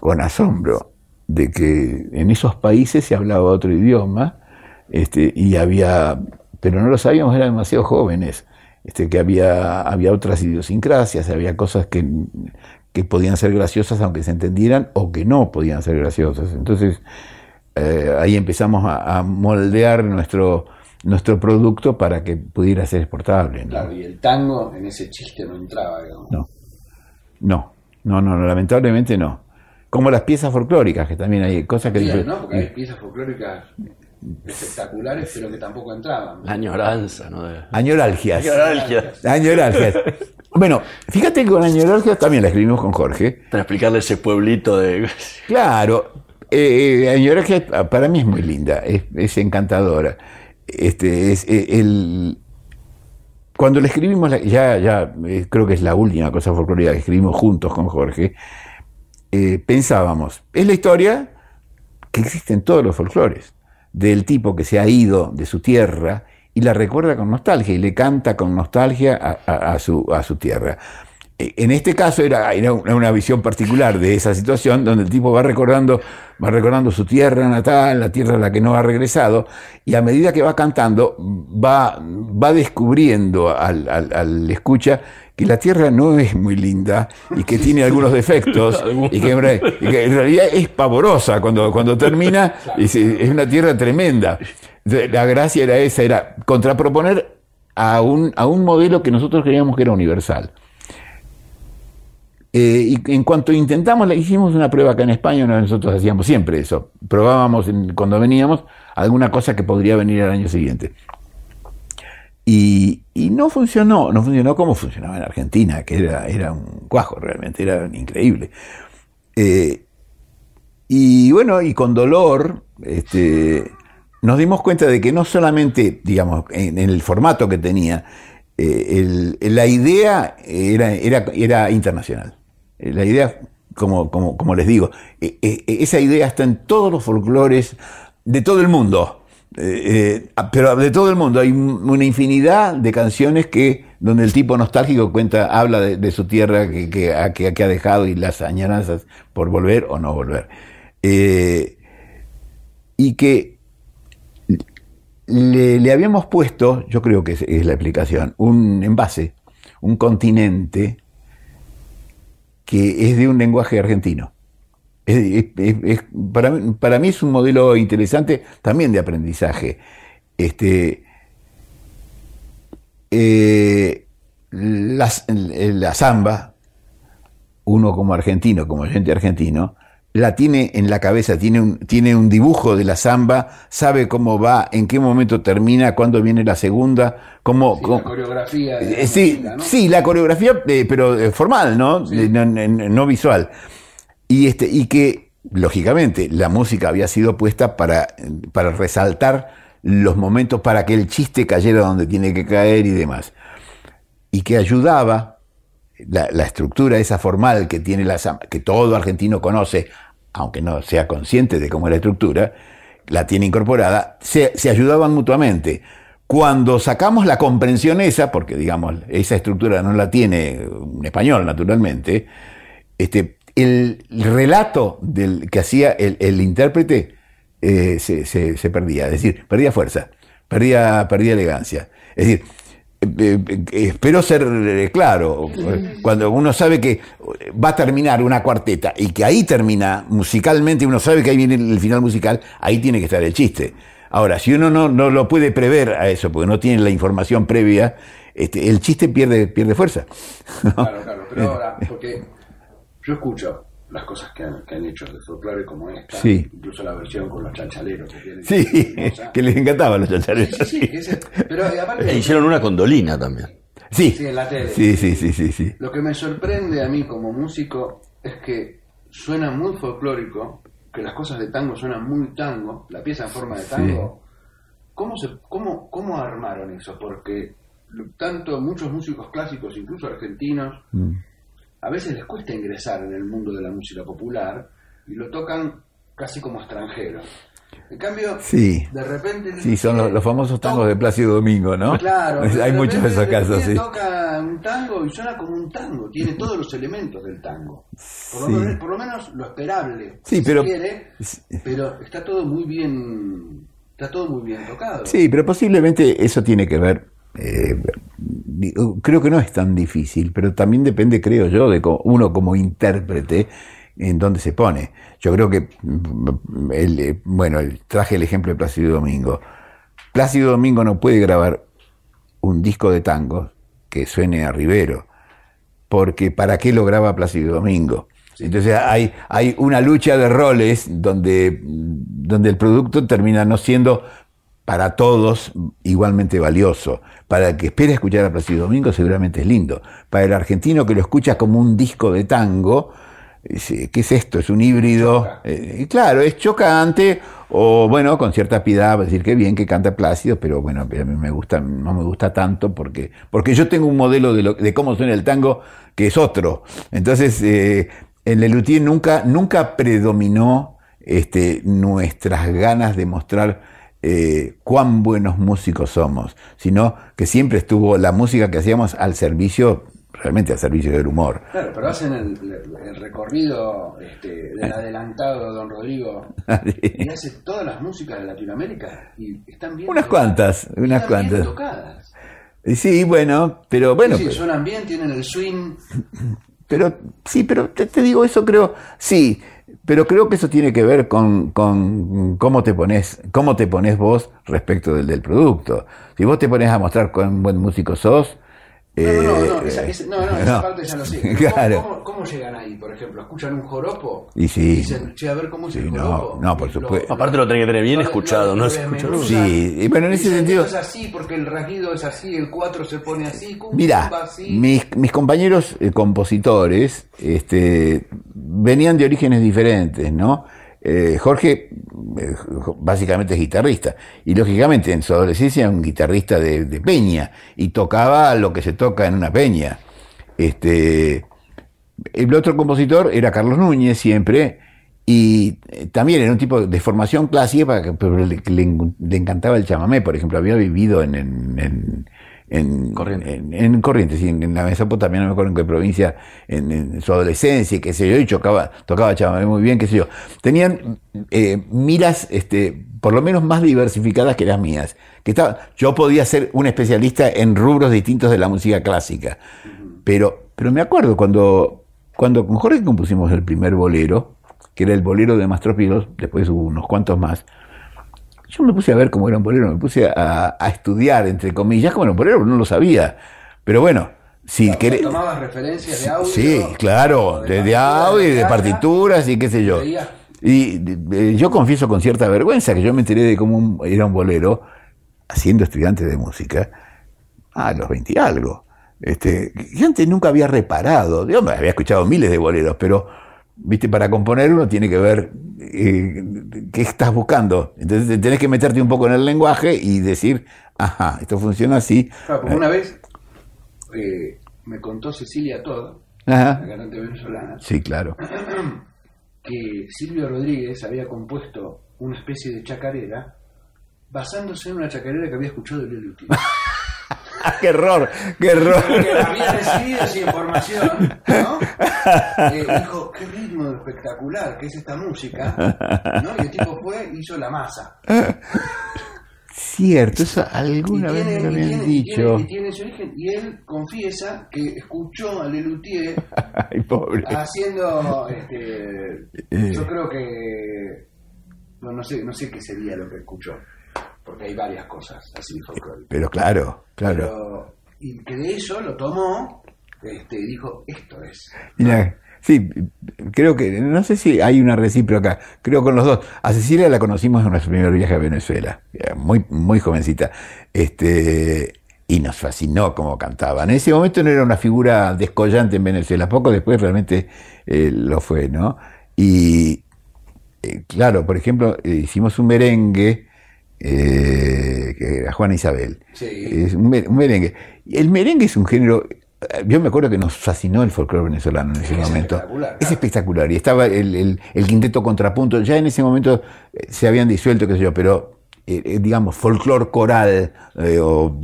con asombro de que en esos países se hablaba otro idioma, este, y había, pero no lo sabíamos, eran demasiado jóvenes este, que había, había otras idiosincrasias, había cosas que, podían ser graciosas aunque se entendieran o que no podían ser graciosas. Entonces eh, ahí empezamos a, moldear nuestro, nuestro producto para que pudiera ser exportable. Claro, y el tango en ese chiste no entraba, No, no, no, no, lamentablemente no. Como las piezas folclóricas, que también hay cosas que... Sí, ¿no? Porque hay piezas folclóricas espectaculares, pero que tampoco entraban. La añoranza, ¿no? Añoralgias. Añoralgias. Añoralgias. Bueno, fíjate que con añoralgias también la escribimos con Jorge. Para explicarle ese pueblito de... Claro, eh, añoralgias para mí es muy linda, es, encantadora. Este, es, eh, el, cuando le escribimos, ya, ya eh, creo que es la última cosa folclórica que escribimos juntos con Jorge, pensábamos, es la historia que existe en todos los folclores del tipo que se ha ido de su tierra y la recuerda con nostalgia y le canta con nostalgia a, su, a su, tierra. E, en este caso era, una visión particular de esa situación donde el tipo va recordando, va recordando su tierra natal, la tierra a la que no ha regresado, y a medida que va cantando va, va descubriendo al, al escucha que la Tierra no es muy linda y que tiene algunos defectos y que, en realidad es pavorosa cuando, cuando termina, es, una Tierra tremenda. La gracia era esa, era contraproponer a un, a un modelo que nosotros creíamos que era universal. Eh, y en cuanto intentamos, hicimos una prueba acá en España, nosotros hacíamos siempre eso, probábamos cuando veníamos alguna cosa que podría venir el año siguiente. Y, no funcionó, no funcionó como funcionaba en Argentina, que era, era un cuajo realmente, era increíble. Eh, y bueno, y con dolor, este, nos dimos cuenta de que no solamente, digamos, en, el formato que tenía, eh, la idea era, era, era internacional. La idea, como, como, como les digo, e, e, esa idea está en todos los folclores de todo el mundo. Eh, eh, pero de todo el mundo hay una infinidad de canciones que donde el tipo nostálgico cuenta habla de, su tierra que, que, ha dejado y las añoranzas por volver o no volver. Eh, y que le, habíamos puesto yo creo que es, la explicación un envase un continente que es de un lenguaje argentino para, mí es un modelo interesante también de aprendizaje. Este, eh, la samba, uno como argentino, como gente argentino, la tiene en la cabeza, tiene un, tiene un dibujo de la samba, sabe cómo va, en qué momento termina, cuándo viene la segunda, cómo... la coreografía. Eh, sí, sí, la coreografía, eh, pero formal, ¿no? no visual. Y, este, y que, lógicamente, la música había sido puesta para, para resaltar los momentos, para que el chiste cayera donde tiene que caer y demás. Y que ayudaba la, estructura esa formal que tiene la que todo argentino conoce, aunque no sea consciente de cómo es la estructura, la tiene incorporada, se, se ayudaban mutuamente. Cuando sacamos la comprensión esa, porque digamos, esa estructura no la tiene un español naturalmente, este, el relato del, que hacía el, intérprete eh, se, se, perdía, es decir, perdía fuerza, perdía, perdía elegancia. Es decir, eh, eh, espero ser claro, cuando uno sabe que va a terminar una cuarteta y que ahí termina musicalmente, uno sabe que ahí viene el final musical, ahí tiene que estar el chiste. Ahora, si uno no, no lo puede prever a eso, porque no tiene la información previa, este, el chiste pierde, pierde fuerza. Claro, claro, pero ahora, porque yo escucho las cosas que han, que han hecho de folclore como esta, sí. incluso la versión con los chanchaleros que tienen. Sí, que les encantaban los chanchaleros. Sí, sí, sí pero aparte, e hicieron una con Dolina también. Sí, sí, en la tele. Sí, sí, sí, sí, sí. Lo que me sorprende a mí como músico es que suena muy folclórico que las cosas de tango suenan muy tango, la pieza en forma de tango, ¿cómo, se, cómo, ¿cómo armaron eso? Porque tanto muchos músicos clásicos, incluso argentinos, mm. A veces les cuesta ingresar en el mundo de la música popular y lo tocan casi como extranjeros. En cambio, sí. de repente. Sí, son los, famosos tangos de Plácido Domingo, ¿no? Claro. Hay muchos de esos casos, sí. toca un tango y suena como un tango, tiene todos los elementos del tango. Por, lo, menos lo esperable. Sí, pero. quiere, pero está todo muy bien. Está todo muy bien tocado. Sí, pero posiblemente eso tiene que ver. Eh, creo que no es tan difícil, pero también depende, creo yo, de uno como intérprete en dónde se pone. Yo creo que, mm, el, eh, bueno, traje el ejemplo de Plácido Domingo. Plácido Domingo no puede grabar un disco de tango que suene a Rivero, porque ¿para qué lo graba Plácido Domingo? Entonces hay, hay una lucha de roles donde, donde el producto termina no siendo para todos igualmente valioso. Para el que espera escuchar a Plácido Domingo seguramente es lindo. Para el argentino que lo escucha como un disco de tango, ¿qué es esto? Es un híbrido. Eh, claro, es chocante o bueno, con cierta piedad, decir que bien que canta Plácido, pero bueno, a mí me gusta, no me gusta tanto porque, porque yo tengo un modelo de, lo, de cómo suena el tango que es otro. Entonces, eh, en Lelutier nunca, nunca predominó este, nuestras ganas de mostrar eh, cuán buenos músicos somos, sino que siempre estuvo la música que hacíamos al servicio realmente al servicio del humor. Claro, pero hacen el, recorrido este, del adelantado Don Rodrigo y hace todas las músicas de Latinoamérica y están bien unas cuantas, unas están cuantas. Bien tocadas. Sí, bueno, pero bueno. Sí, suenan bien, tienen el swing. Pero sí, pero te, digo eso creo, sí, pero creo que eso tiene que ver con, con, cómo te pones, cómo te pones vos respecto del, del producto. Si vos te pones a mostrar cuán buen músico sos, no, no, no, eh, esa, no, no, esa parte ya lo sé. Claro. ¿Cómo, ¿Cómo, llegan ahí, por ejemplo? ¿Escuchan un joropo? Y sí. Y dicen, che, a ver cómo es el joropo. No, por supuesto. Aparte lo tenés que tener bien escuchado, ¿no? Escuchado. Sí, y bueno, en ese sentido. Es así, porque el rasguido es así, el 4 se pone así. Mira, mis, mis compañeros eh, compositores este, venían de orígenes diferentes, ¿no? Eh, Jorge eh, básicamente es guitarrista y lógicamente en su adolescencia era un guitarrista de, peña y tocaba lo que se toca en una peña. Este, el otro compositor era Carlos Núñez siempre y eh, también era un tipo de formación clásica, pero le, le, encantaba el chamamé, por ejemplo, había vivido en, Corrientes, en, Corrientes en, la Mesopotamia, no me acuerdo en qué provincia, en, su adolescencia, qué sé yo, y tocaba, tocaba chamamé muy bien, qué sé yo. Tenían eh, miras, este, por lo menos más diversificadas que las mías. Que estaba, yo podía ser un especialista en rubros distintos de la música clásica, pero, pero me acuerdo cuando, cuando con Jorge compusimos el primer bolero, que era el bolero de Mastropilos, después hubo unos cuantos más, yo me puse a ver cómo era un bolero, me puse a, estudiar, entre comillas, como era un bolero, no lo sabía. Pero bueno, si querés. ¿Tomabas referencias de audio? Sí, claro, de, audio y de partituras y qué sé yo. Y yo confieso con cierta vergüenza que yo me enteré de cómo era un bolero, siendo estudiante de música, a los 20 y algo. Este, yo antes nunca había reparado, yo había escuchado miles de boleros, pero viste, para componer uno tiene que ver eh, qué estás buscando. Entonces tenés que meterte un poco en el lenguaje y decir, ajá, esto funciona así. Claro, una vez eh, me contó Cecilia todo, la cantante venezolana. Sí, claro. que Silvio Rodríguez había compuesto una especie de chacarera basándose en una chacarera que había escuchado de Lelio ¡Qué error! ¡Qué error! Porque había recibido esa información, ¿no? Eh, dijo, qué ritmo espectacular que es esta música, ¿no? Y el tipo fue hizo la masa. Cierto, eso alguna vez me lo habían tiene, dicho. Y tiene, ese origen, y él confiesa que escuchó a Lelutier Ay, pobre. haciendo, este, Eh. yo creo que, no, no sé, no sé qué sería lo que escuchó, porque hay varias cosas así folclóricas. Pero claro, claro. Pero- y que de eso lo tomó este, y dijo, esto es. Mira, sí, creo que, no sé si hay una recíproca, creo con los dos. A Cecilia la conocimos en nuestro primer viaje a Venezuela, muy, muy jovencita, este, y nos fascinó cómo cantaba. En ese momento no era una figura descollante en Venezuela, poco después realmente eh, lo fue, ¿no? Y, eh, claro, por ejemplo, eh, hicimos un merengue, eh, que era Juana Isabel. Sí. Es un, mer- un merengue. El merengue es un género. Yo me acuerdo que nos fascinó el folclore venezolano en ese Es momento. espectacular, Es espectacular. Y estaba el, el- el quinteto contrapunto. Ya en ese momento eh, se habían disuelto, qué sé yo, pero eh, digamos, folclore coral. eh, o,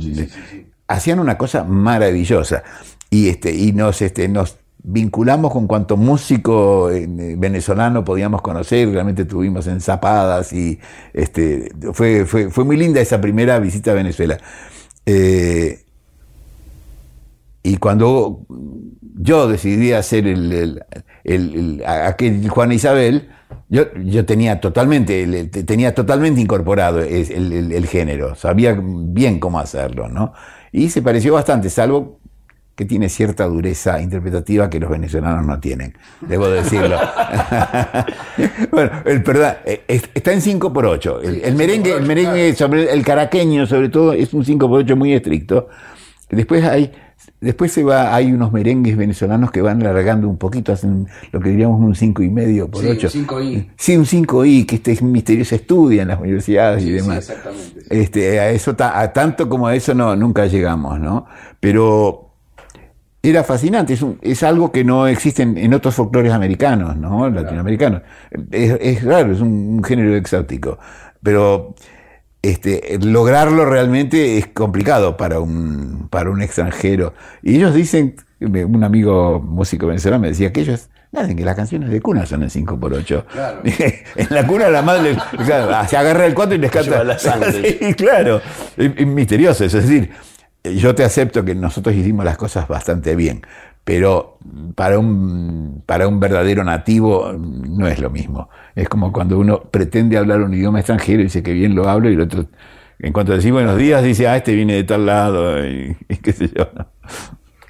Hacían una cosa maravillosa. Y, este, y nos, este, nos vinculamos con cuanto músico eh, venezolano podíamos conocer, realmente tuvimos enzapadas y este, fue, fue, fue muy linda esa primera visita a Venezuela. Eh, y cuando yo decidí hacer el, el- el- el- aquel Juana Isabel, yo, yo tenía totalmente, tenía totalmente incorporado el género, sabía bien cómo hacerlo, ¿no? Y se pareció bastante, salvo que tiene cierta dureza interpretativa que los venezolanos no tienen, debo decirlo. bueno, el, perdón, eh, es- está en 5 por 8 El, el merengue, el merengue sobre el caraqueño, sobre todo, es un 5 por 8 muy estricto. Después hay, después se va, hay unos merengues venezolanos que van alargando un poquito, hacen lo que diríamos un 5 y medio por Sí, 8. 5i. Sí, un 5i, que este misterioso estudia en las universidades y sí, demás. exactamente. Este, a eso a tanto como a eso no, nunca llegamos, ¿no? Pero era fascinante, es, un- es algo que no existe en, en otros folclores americanos, ¿no? Latinoamericanos. Es, es raro, es un, un género exótico. Pero este, lograrlo realmente es complicado para un, para un extranjero. Y ellos dicen, un amigo músico venezolano me decía que ellos, nada, que las canciones de cuna son en 5x8. Claro. en la cuna la madre claro, se agarra el 4 y les canta. Lleva la sangre. Sí, claro, es, es misterioso, es decir, yo te acepto que nosotros hicimos las cosas bastante bien, pero para un, para un verdadero nativo no es lo mismo. Es como cuando uno pretende hablar un idioma extranjero y dice que bien lo hablo y el otro, en cuanto decís buenos días, dice, ah, este viene de tal lado y, qué sé yo.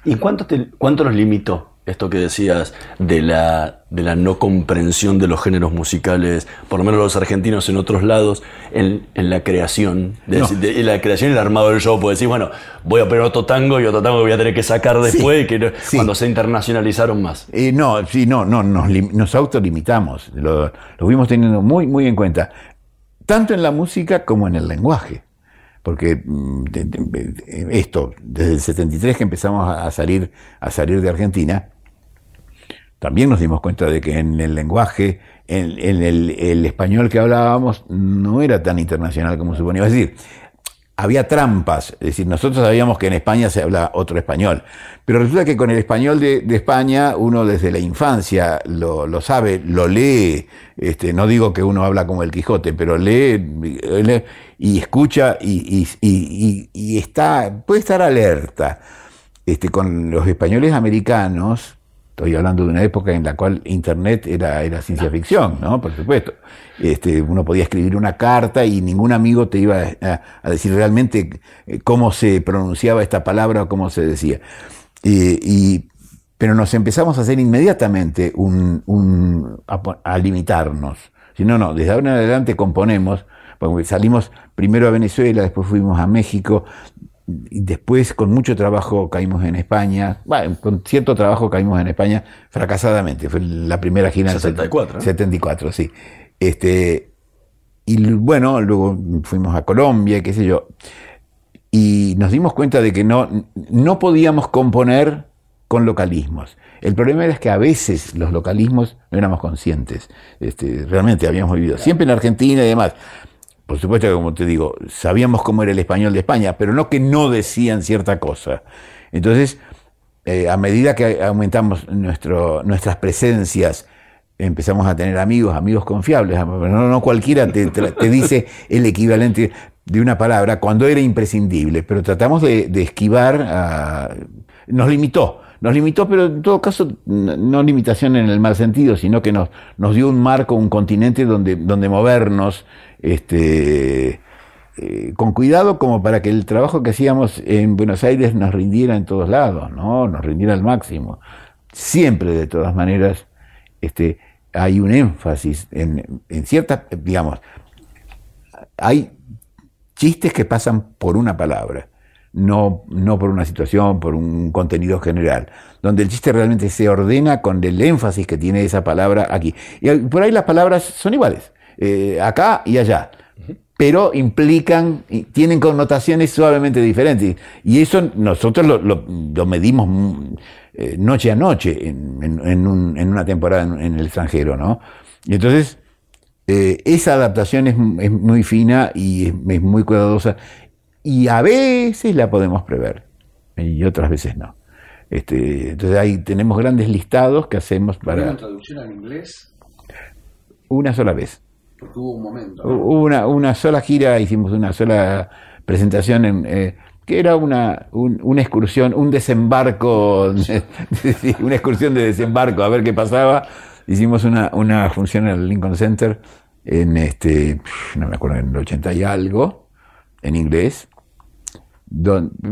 ¿Y cuánto, te- cuánto nos limitó esto que decías de la, de la no comprensión de los géneros musicales, por lo menos los argentinos en otros lados, en, en la creación? De, No. la creación y el armado del show, porque decir, bueno, voy a poner otro tango y otro tango que voy a tener que sacar después, que no- sí. cuando se internacionalizaron más. Eh, no, sí, no, no, nos, nos autolimitamos, lo, lo fuimos teniendo muy, muy en cuenta, tanto en la música como en el lenguaje. Porque mm, esto, desde el 73 que empezamos a salir, a salir de Argentina, también nos dimos cuenta de que en el lenguaje, en, el, español que hablábamos, no era tan internacional como suponía. Es decir, había trampas, es decir, nosotros sabíamos que en España se habla otro español, pero resulta que con el español de, España uno desde la infancia lo, sabe, lo lee, este, no digo que uno habla como el Quijote, pero lee, y escucha y está, puede estar alerta. Este, con los españoles americanos, estoy hablando de una época en la cual Internet era, ciencia ficción, ¿no? Por supuesto. Este, uno podía escribir una carta y ningún amigo te iba a, decir realmente eh, cómo se pronunciaba esta palabra o cómo se decía. Eh, y, pero nos empezamos a hacer inmediatamente un, a, a limitarnos. Si no, no, desde ahora en adelante componemos, porque salimos primero a Venezuela, después fuimos a México, después con mucho trabajo caímos en España, bueno, con cierto trabajo caímos en España fracasadamente, fue la primera gira en 74, ¿eh? 74, sí. Este, y bueno, luego fuimos a Colombia, qué sé yo, y nos dimos cuenta de que no, no podíamos componer con localismos. El problema era que a veces los localismos no éramos conscientes. Este, realmente habíamos vivido, siempre en Argentina y demás. Por supuesto que, como te digo, sabíamos cómo era el español de España, pero no que no decían cierta cosa. Entonces, eh, a medida que aumentamos nuestro, nuestras presencias, empezamos a tener amigos, amigos confiables. No, no cualquiera te, te, dice el equivalente de una palabra cuando era imprescindible, pero tratamos de, esquivar, nos limitó, nos limitó, pero en todo caso no limitación en el mal sentido, sino que nos, nos dio un marco, un continente donde, donde movernos, este, eh, con cuidado como para que el trabajo que hacíamos en Buenos Aires nos rindiera en todos lados, ¿no? Nos rindiera al máximo. Siempre, de todas maneras, este, hay un énfasis en, en ciertas, digamos, hay chistes que pasan por una palabra, no, no por una situación, por un contenido general, donde el chiste realmente se ordena con el énfasis que tiene esa palabra aquí. Y por ahí las palabras son iguales, eh, acá y allá pero implican, tienen connotaciones suavemente diferentes. Y eso nosotros lo, medimos mm, eh, noche a noche en, una temporada en, el extranjero, ¿no? Y entonces, eh, esa adaptación es, muy fina y es, muy cuidadosa. Y a veces la podemos prever, y otras veces no. Este, entonces ahí tenemos grandes listados que hacemos para... ¿Una traducción al inglés? Una sola vez hubo un momento. Una, una sola gira, hicimos una sola presentación en, eh, que era una, una excursión, un desembarco, una excursión de desembarco, a ver qué pasaba. Hicimos una, una función en el Lincoln Center en este, no me acuerdo, en el 80 y algo, en inglés.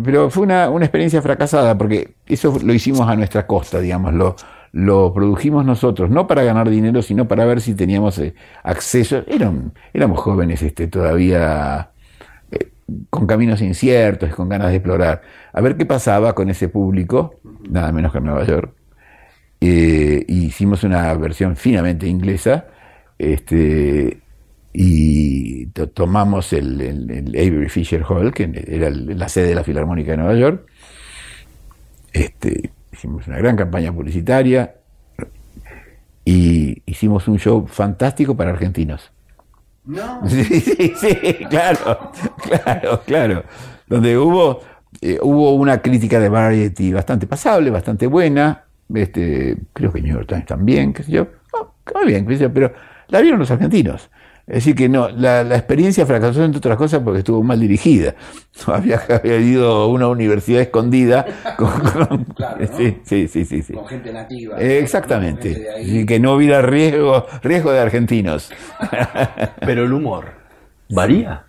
Pero fue una, una experiencia fracasada porque eso lo hicimos a nuestra costa, digámoslo lo produjimos nosotros, no para ganar dinero, sino para ver si teníamos eh, acceso. éramos jóvenes este, todavía eh, con caminos inciertos, con ganas de explorar. A ver qué pasaba con ese público, nada menos que en Nueva York. Eh, hicimos una versión finamente inglesa este, y tomamos el, el, Avery Fisher Hall, que era la sede de la Filarmónica de Nueva York. Este, hicimos una gran campaña publicitaria y hicimos un show fantástico para argentinos. No. Sí, sí, sí, claro, claro, claro. Donde hubo, eh, hubo una crítica de Variety bastante pasable, bastante buena. Este, creo que New York Times también, qué sé yo. Oh, muy bien, pero la vieron los argentinos. Es decir, que no, la, experiencia fracasó entre otras cosas porque estuvo mal dirigida. Había, había ido a una universidad escondida con, sí, sí, sí, sí, con gente nativa. exactamente. Y que no hubiera riesgo, riesgo de argentinos. Pero el humor varía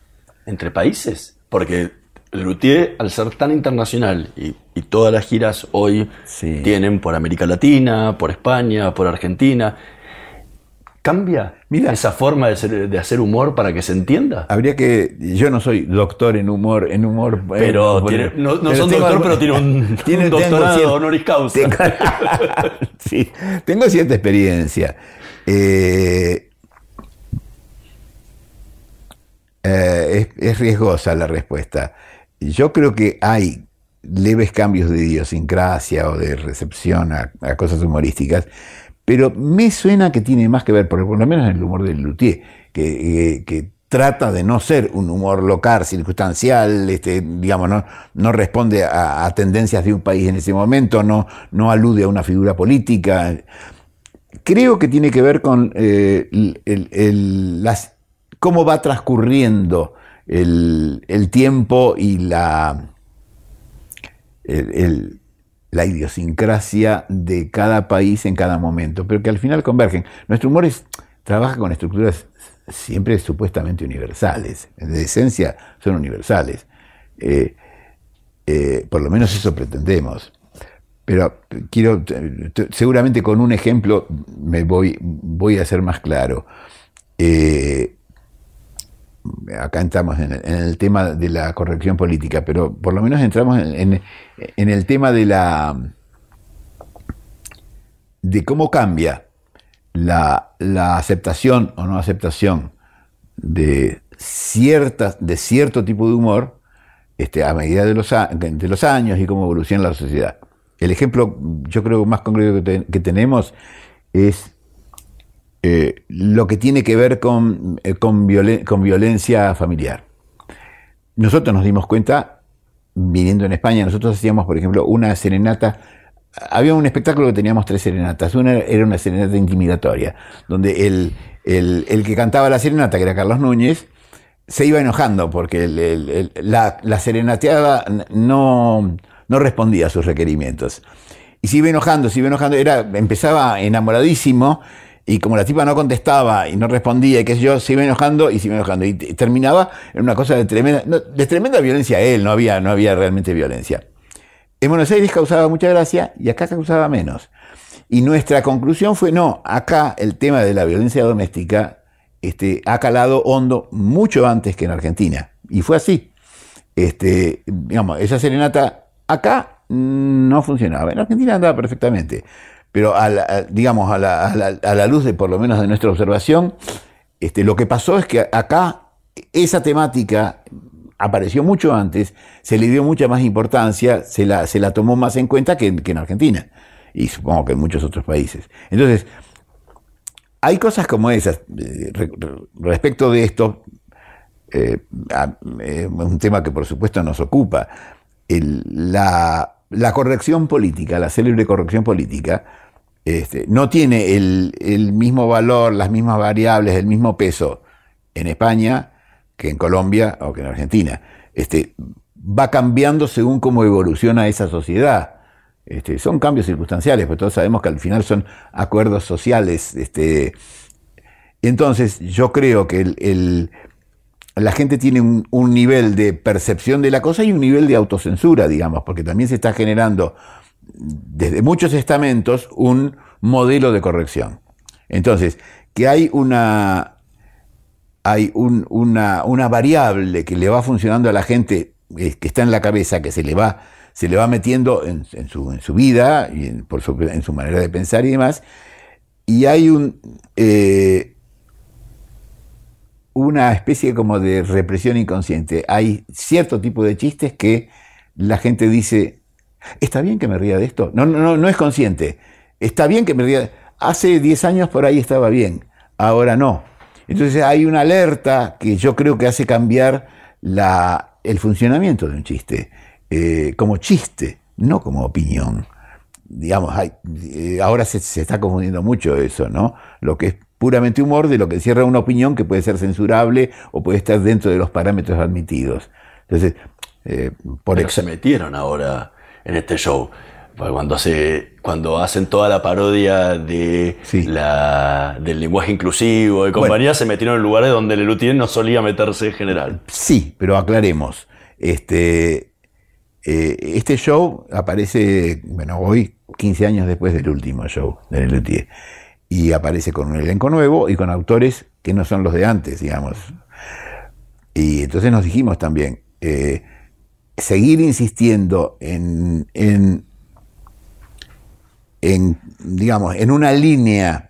entre países. Porque Luthier, al ser tan internacional y, todas las giras hoy tienen por América Latina, por España, por Argentina, ¿Cambia Mira, esa forma de, hacer humor para que se entienda? Habría que. Yo no soy doctor en humor, en humor. Eh, pero no, son doctor, pero tiene un, tiene, doctorado honoris causa. Tengo, sí, tengo cierta experiencia. Eh, eh, es, riesgosa la respuesta. Yo creo que hay leves cambios de idiosincrasia o de recepción a cosas humorísticas pero me suena que tiene más que ver, por, lo menos en el humor del Luthier, que, que, trata de no ser un humor local, circunstancial, este, digamos, no, responde a, tendencias de un país en ese momento, no, alude a una figura política. Creo que tiene que ver con eh, cómo va transcurriendo el tiempo y la, el, la idiosincrasia de cada país en cada momento, pero que al final convergen. Nuestro humor trabaja con estructuras siempre supuestamente universales, de esencia son universales. Eh, eh, por lo menos eso pretendemos. Pero quiero, seguramente con un ejemplo me voy, voy a ser más claro. Eh, acá entramos en el, tema de la corrección política, pero por lo menos entramos en, el tema de la de cómo cambia la, aceptación o no aceptación de ciertas, de cierto tipo de humor este, a medida de los, de los años y cómo evoluciona la sociedad. el ejemplo, yo creo, más concreto que, tenemos es eh, lo que tiene que ver con, eh, con, violencia familiar. Nosotros nos dimos cuenta, viniendo en España, nosotros hacíamos, por ejemplo, una serenata. Había un espectáculo que teníamos tres serenatas. Una era una serenata intimidatoria, donde el, el, que cantaba la serenata, que era Carlos Núñez, se iba enojando porque la, la, serenateada no, no respondía a sus requerimientos. Y se iba enojando, se iba enojando, era, empezaba enamoradísimo y como la tipa no contestaba y no respondía y qué sé yo, se iba enojando y se iba enojando. Y terminaba en una cosa de tremenda, de tremenda violencia él, no había, no había realmente violencia. En Buenos Aires causaba mucha gracia y acá causaba menos. Y nuestra conclusión fue, no, acá el tema de la violencia doméstica este, ha calado hondo mucho antes que en Argentina. Y fue así. Este, digamos, esa serenata acá no funcionaba. En Argentina andaba perfectamente. Pero digamos, a la, luz de por lo menos de nuestra observación, este, lo que pasó es que acá esa temática apareció mucho antes, se le dio mucha más importancia, se la, se la tomó más en cuenta que, en Argentina y supongo que en muchos otros países. Entonces, hay cosas como esas. Eh, respecto de esto, eh, es un tema que por supuesto nos ocupa. la, corrección política, la célebre corrección política, este, no tiene el, mismo valor, las mismas variables, el mismo peso en España que en Colombia o que en Argentina. Este, va cambiando según cómo evoluciona esa sociedad. Este, son cambios circunstanciales, pero todos sabemos que al final son acuerdos sociales. Este, entonces, yo creo que la gente tiene un, nivel de percepción de la cosa y un nivel de autocensura, digamos, porque también se está generando desde muchos estamentos un modelo de corrección. Entonces, que hay una, hay una, una variable que le va funcionando a la gente, eh, que está en la cabeza, que se le va se le va metiendo en, su, en su, vida y en, por su, en su manera de pensar y demás. Y hay un, eh, una especie como de represión inconsciente. Hay cierto tipo de chistes que la gente dice, ¿está bien que me ría de esto? No, no, no es consciente. Está bien que me ría. Hace 10 años por ahí estaba bien, ahora no. Entonces hay una alerta que yo creo que hace cambiar la, el funcionamiento de un chiste. Eh, como chiste, no como opinión. Digamos, hay, eh, ahora se, está confundiendo mucho eso, ¿no? Lo que es puramente humor de lo que cierra una opinión que puede ser censurable o puede estar dentro de los parámetros admitidos. Entonces, eh, por Pero se metieron ahora en este show. Cuando, hace, cuando hacen toda la parodia de la, del lenguaje inclusivo y compañía, se metieron en lugares donde Lelutier no solía meterse en general. Sí, pero aclaremos. Este, eh, este show aparece, bueno, hoy, 15 años después del último show de Lelutier. Y aparece con un elenco nuevo y con autores que no son los de antes, digamos. Y entonces nos dijimos también, eh, seguir insistiendo en, en, digamos, en una línea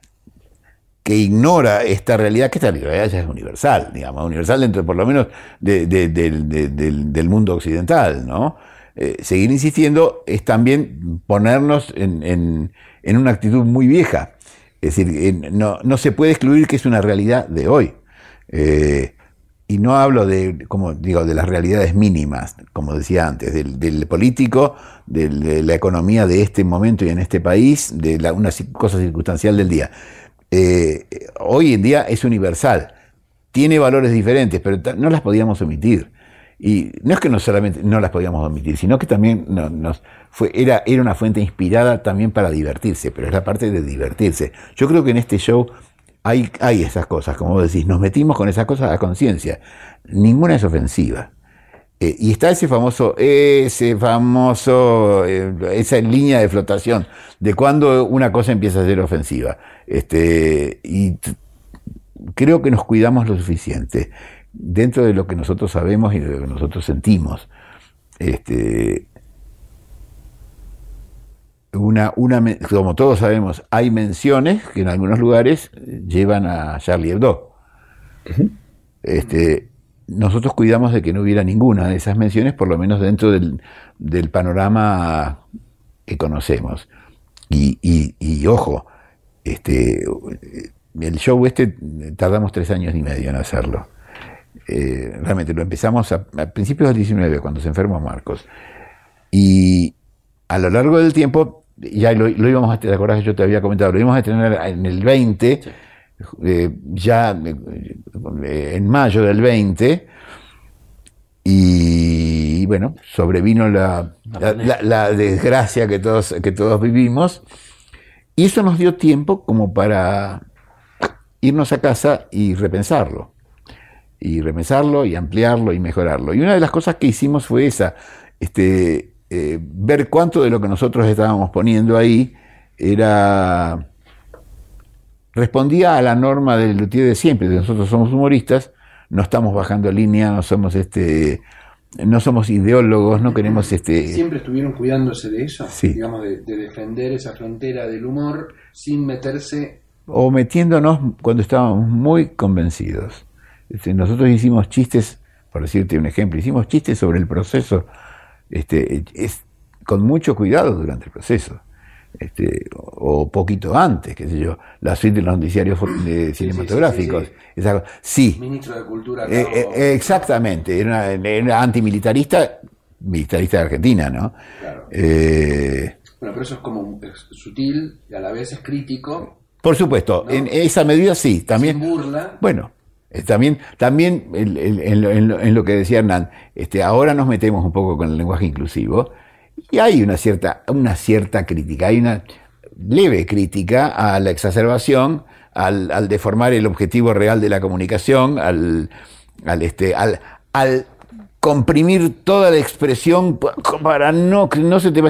que ignora esta realidad, que esta realidad ya es universal, digamos, universal dentro por lo menos del mundo occidental, ¿no? Eh, seguir insistiendo es también ponernos en, una actitud muy vieja. Es decir, no, se puede excluir que es una realidad de hoy. Eh, y no hablo de, como digo, de las realidades mínimas, como decía antes, del, político, de la economía de este momento y en este país, de una cosa circunstancial del día. Eh, hoy en día es universal, tiene valores diferentes, pero no las podíamos omitir. Y no es que no solamente no las podíamos omitir, sino que también nos fue, era, era una fuente inspirada también para divertirse, pero es la parte de divertirse. Yo creo que en este show hay, esas cosas, como vos decís, nos metimos con esas cosas a conciencia. Ninguna es ofensiva. Eh, y está ese famoso, ese famoso, eh, esa línea de flotación de cuando una cosa empieza a ser ofensiva. Este, y creo que nos cuidamos lo suficiente dentro de lo que nosotros sabemos y de lo que nosotros sentimos. Este, una, una, como todos sabemos, hay menciones que en algunos lugares llevan a Charlie Hebdo. este, nosotros cuidamos de que no hubiera ninguna de esas menciones, por lo menos dentro del, panorama que conocemos. Y, y, y ojo, este, el show este tardamos tres años y medio en hacerlo. Eh, realmente lo empezamos a, principios del 19, cuando se enfermó Marcos. Y a lo largo del tiempo, ya lo, íbamos a tener, ¿te acordás que yo te había comentado? Lo íbamos a tener en el 20, eh, ya eh, en mayo del 20, y, bueno, sobrevino la, la, desgracia que todos, que todos vivimos, y eso nos dio tiempo como para irnos a casa y repensarlo y repensarlo y ampliarlo y mejorarlo. Y una de las cosas que hicimos fue esa, este, eh, ver cuánto de lo que nosotros estábamos poniendo ahí era respondía a la norma del luthier de siempre, de nosotros somos humoristas, no estamos bajando línea, no somos este no somos ideólogos, no queremos este siempre estuvieron cuidándose de eso, digamos de, de defender esa frontera del humor sin meterse o metiéndonos cuando estábamos muy convencidos. Este, nosotros hicimos chistes, por decirte un ejemplo, hicimos chistes sobre el proceso, este, es, con mucho cuidado durante el proceso. Este, o poquito antes, qué sé yo, la suite de los noticiarios cinematográficos. Sí, Ministro de Cultura. Eh, eh, exactamente, era, era, antimilitarista, militarista de Argentina, ¿no? Claro. Eh, bueno, pero eso es como sutil y a la vez es crítico. Por supuesto, en esa medida sí, también. burla. Bueno, también, también en, lo, que decía Hernán, este, ahora nos metemos un poco con el lenguaje inclusivo y hay una cierta, una cierta crítica, hay una leve crítica a la exacerbación, al, deformar el objetivo real de la comunicación, al, al, este, al, al comprimir toda la expresión para no que no se te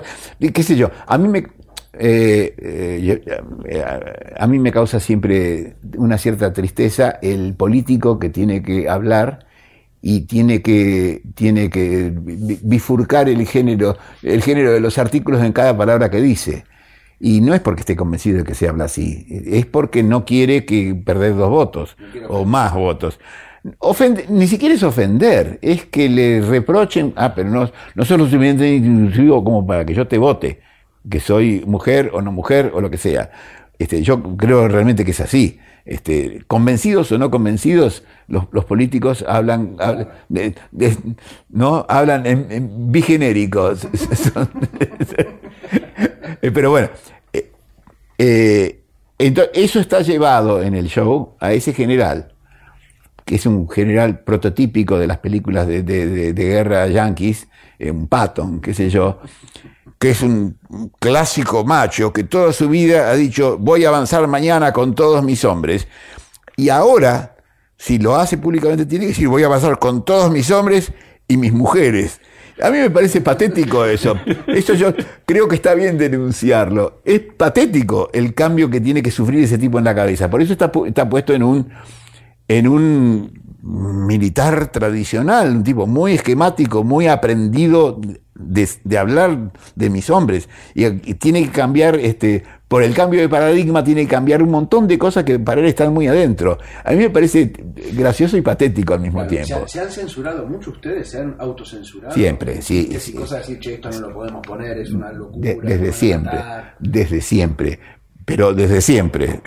qué sé yo. A mí me eh, eh, eh, a mí me causa siempre una cierta tristeza el político que tiene que hablar y tiene que, tiene que bifurcar el género, el género de los artículos en cada palabra que dice. Y no es porque esté convencido de que se habla así, es porque no quiere que perder dos votos o más votos. ni siquiera es ofender, es que le reprochen, ah, pero no, no sos lo suficientemente inclusivo como para que yo te vote que soy mujer o no mujer o lo que sea. Este, yo creo realmente que es así. Este, convencidos o no convencidos, los, políticos hablan, no hablan en, bigenéricos. Pero bueno, eh, eh, entonces, eso está llevado en el show a ese general, que es un general prototípico de las películas de, de guerra yanquis, eh, un Patton, qué sé yo, que es un clásico macho que toda su vida ha dicho, voy a avanzar mañana con todos mis hombres. Y ahora, si lo hace públicamente, tiene que decir, voy a avanzar con todos mis hombres y mis mujeres. A mí me parece patético eso. Eso yo creo que está bien denunciarlo. Es patético el cambio que tiene que sufrir ese tipo en la cabeza. Por eso está, está puesto en un, en un militar tradicional, un tipo muy esquemático, muy aprendido de, hablar de mis hombres. Y, tiene que cambiar, este, por el cambio de paradigma, tiene que cambiar un montón de cosas que para él están muy adentro. A mí me parece gracioso y patético al mismo tiempo. Se, han censurado mucho ustedes? ¿Se han autocensurado? Siempre, sí. Cosas decir, che, esto no lo podemos poner, es una locura. desde siempre, desde siempre. Pero desde siempre.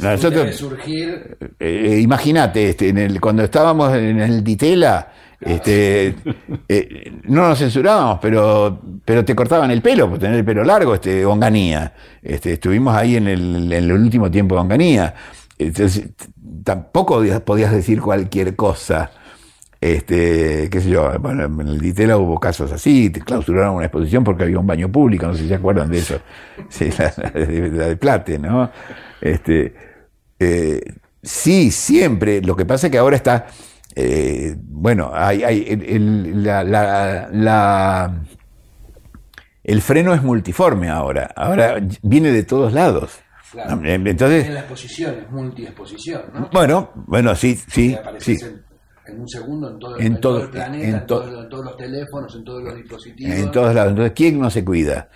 Nosotros, surgir... Eh, Imagínate, este, en el, cuando estábamos en el Ditela, este, eh, no nos censurábamos, pero, pero te cortaban el pelo por tener el pelo largo, este, Onganía. Este, estuvimos ahí en el, en el último tiempo de Onganía. Entonces, tampoco podías decir cualquier cosa. Este, qué sé yo, bueno, en el Ditela hubo casos así, te clausuraron una exposición porque había un baño público, no sé si se acuerdan de eso. Sí, la, de, Plate, ¿no? Este, eh, sí, siempre. Lo que pasa es que ahora está eh, bueno, hay, hay el, la, el freno es multiforme ahora, ahora viene de todos lados. Entonces, en la exposición es multiexposición, ¿no? Bueno, bueno, sí, sí, sí. En, un segundo en todo, en todo, el planeta, en, todos los teléfonos, en todos los dispositivos. En todos lados. Entonces, ¿quién no se cuida?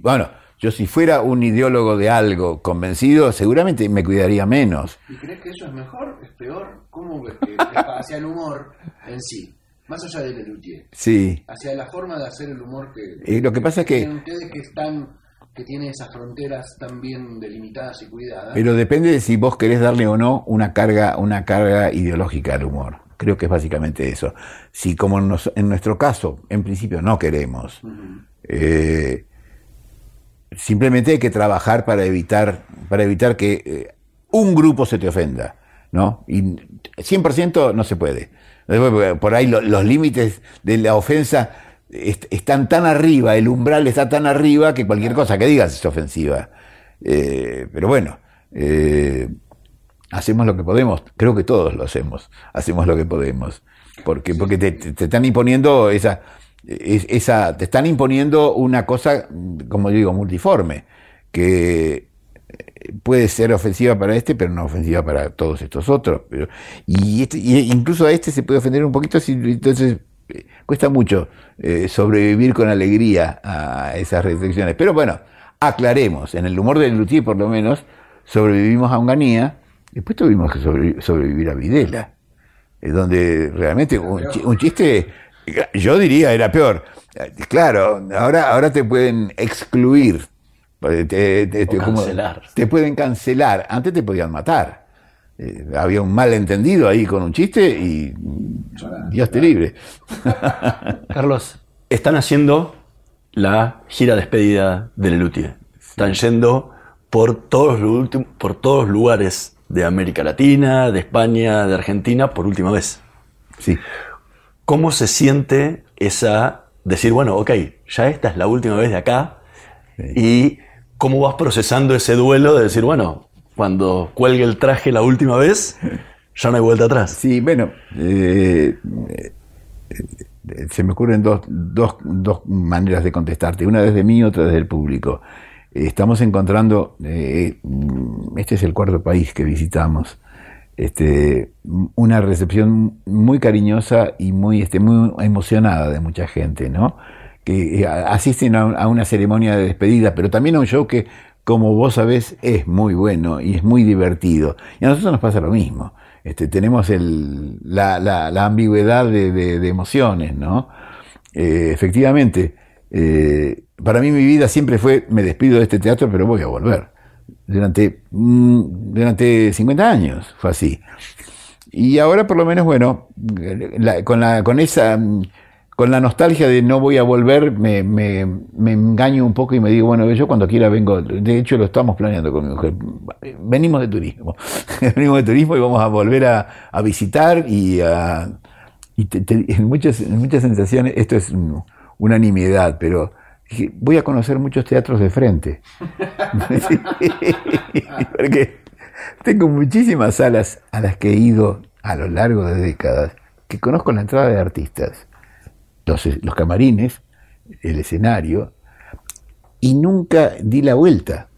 Bueno, yo si fuera un ideólogo de algo convencido, seguramente me cuidaría menos. ¿Y crees que eso es mejor? ¿Es peor? ¿Cómo ves que hacia el humor en sí? más allá de Lelutier, Sí. hacia la forma de hacer el humor que, Eh, lo que pasa es que- tienen ustedes que están que tiene esas fronteras tan bien delimitadas y cuidadas. Pero depende de si vos querés darle o no una carga, una carga ideológica al humor. Creo que es básicamente eso. Si como nos- en nuestro caso, en principio no queremos, eh, simplemente hay que trabajar para evitar, para evitar que eh, un grupo se te ofenda, ¿no? Y 100% no se puede. Por ahí lo- los límites de la ofensa est- están tan arriba, el umbral está tan arriba que cualquier cosa que digas es ofensiva. Eh, pero bueno, hacemos lo que podemos, creo que todos lo hacemos, hacemos lo que podemos, porque, porque te, te- están imponiendo esa, es- esa, te están imponiendo una cosa, como digo, multiforme, que puede ser ofensiva para este, pero no ofensiva para todos estos otros. Pero, y, este- y incluso a este se puede ofender un poquito, entonces eh, cuesta mucho eh, sobrevivir con alegría a esas restricciones. Pero bueno, aclaremos, en el humor de Luthier por lo menos, sobrevivimos a Onganía, después tuvimos que sobrevi- sobrevivir a Videla, eh, donde realmente un, un chiste, yo diría, era peor. Eh, Claro, ahora, ahora te pueden excluir. Te, te- te- O te- como- cancelar. te pueden cancelar. Antes te podían matar. Eh, había un malentendido ahí con un chiste y Dios te libre. Carlos, están haciendo la gira despedida de Lelutier. Están yendo por todos, los últimos, por todos los lugares de América Latina, de España, de Argentina, por última vez. Sí. ¿Cómo se siente esa decir, bueno, ok, ya esta es la última vez de acá? Y cómo vas procesando ese duelo de decir, bueno, cuando cuelgue el traje la última vez, ya no hay vuelta atrás. Sí, bueno, eh, eh, se me ocurren dos, dos, dos maneras de contestarte, una desde mí, otra desde el público. Estamos encontrando, eh, este es el cuarto país que visitamos, este, una recepción muy cariñosa y muy, este, muy emocionada de mucha gente, ¿no? Que eh, asisten a, una ceremonia de despedida, pero también a un show que, como vos sabés, es muy bueno y es muy divertido. Y a nosotros nos pasa lo mismo. Este, tenemos la, ambigüedad de, emociones, ¿no? Eh, efectivamente, para mí mi vida siempre fue, me despido de este teatro, pero voy a volver. Durante, mm, durante 50 años fue así. Y ahora por lo menos, bueno, con, la, con esa, mm, con la nostalgia de no voy a volver, me, me, engaño un poco y me digo, bueno, yo cuando quiera vengo, de hecho lo estamos planeando con mi mujer, venimos de turismo, venimos de turismo y vamos a volver a, visitar y a... Y en, muchas, en muchas sensaciones, esto es un- una nimiedad, pero dije, voy a conocer muchos teatros de frente. Porque tengo muchísimas salas a las que he ido a lo largo de décadas, que conozco la entrada de artistas, los, los camarines, el escenario, y nunca di la vuelta.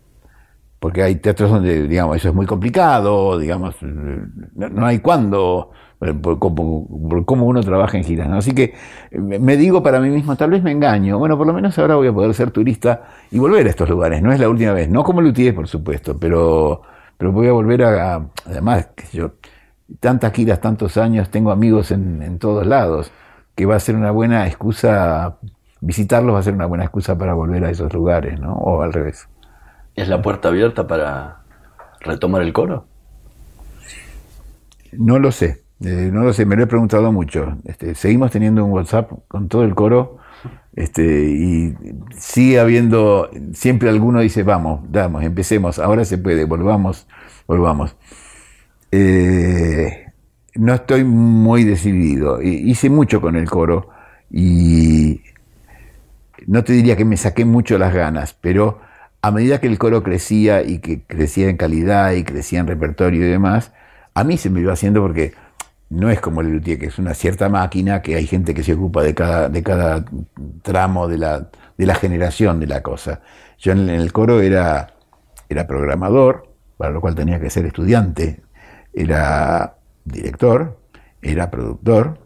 Porque hay teatros donde, digamos, eso es muy complicado, digamos, no, no hay cuándo, por, cómo, por cómo uno trabaja en giras. ¿no? Así que eh, me digo para mí mismo, tal vez me engaño. Bueno, por lo menos ahora voy a poder ser turista y volver a estos lugares. No es la última vez, no como Luthier, por supuesto, pero, pero voy a volver a, a- además, yo, tantas giras, tantos años, tengo amigos en, en todos lados, que va a ser una buena excusa, visitarlos va a ser una buena excusa para volver a esos lugares, ¿no? O al revés. ¿Es la puerta abierta para retomar el coro? No lo sé, eh, no lo sé, me lo he preguntado mucho. Este, seguimos teniendo un WhatsApp con todo el coro este, y sigue habiendo, siempre alguno dice, vamos, damos, empecemos, ahora se puede, volvamos, volvamos. Eh, no estoy muy decidido, hice mucho con el coro y no te diría que me saqué mucho las ganas, pero a medida que el coro crecía y que crecía en calidad y crecía en repertorio y demás, a mí se me iba haciendo porque no es como el luthier, que es una cierta máquina, que hay gente que se ocupa de cada, de cada tramo de la, de la generación de la cosa. Yo en el coro era, era programador, para lo cual tenía que ser estudiante, era director, era productor,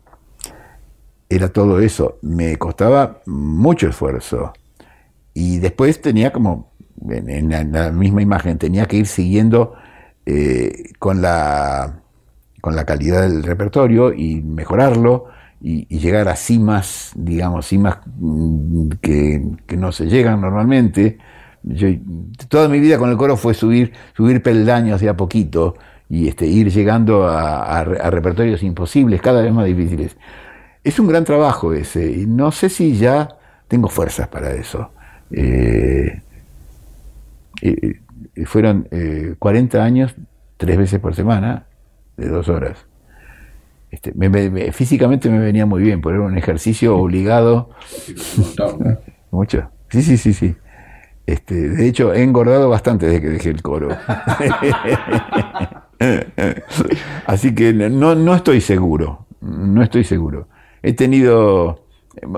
era todo eso. Me costaba mucho esfuerzo. Y después tenía como, en, la misma imagen, tenía que ir siguiendo eh, con, la, con la calidad del repertorio y mejorarlo y, llegar a cimas, digamos, cimas mm, que, no se llegan normalmente. Toda mi vida con el coro fue subir, subir peldaños de a poquito y este, ir llegando a, repertorios imposibles, cada vez más difíciles. Es un gran trabajo ese, y no sé si ya tengo fuerzas para eso. Eh, eh, fueron 40 eh, años, tres veces por semana, de dos horas. Este, físicamente me venía muy bien, pero era un ejercicio obligado. Mucho. Sí, sí, sí, sí. Este, de hecho, he engordado bastante desde que dejé el coro. Así que no, no estoy seguro, no estoy seguro. He tenido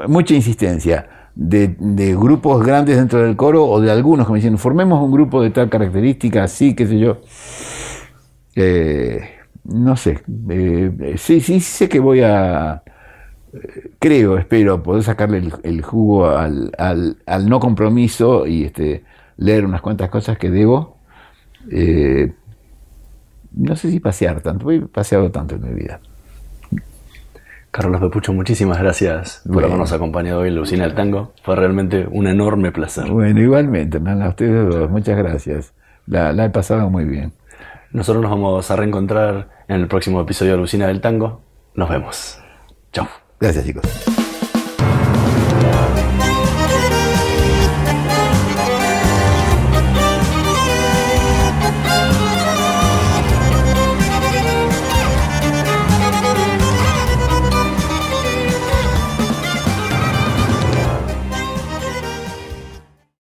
mucha insistencia de, grupos grandes dentro del coro o de algunos que me dicen, formemos un grupo de tal característica, así, qué sé yo. Eh, no sé, eh, sí, sí sé que voy a, creo, espero poder sacarle el, jugo al, al, no compromiso y este, leer unas cuantas cosas que debo. Eh, no sé si pasear tanto, he paseado tanto en mi vida. Carlos Pepucho, muchísimas gracias por habernos acompañado hoy en Lucina del Tango. Fue realmente un enorme placer. Bueno, igualmente, a ustedes dos, muchas gracias. La, la he pasado muy bien. Nosotros nos vamos a reencontrar en el próximo episodio de Lucina del Tango. Nos vemos. Chao. Gracias, chicos.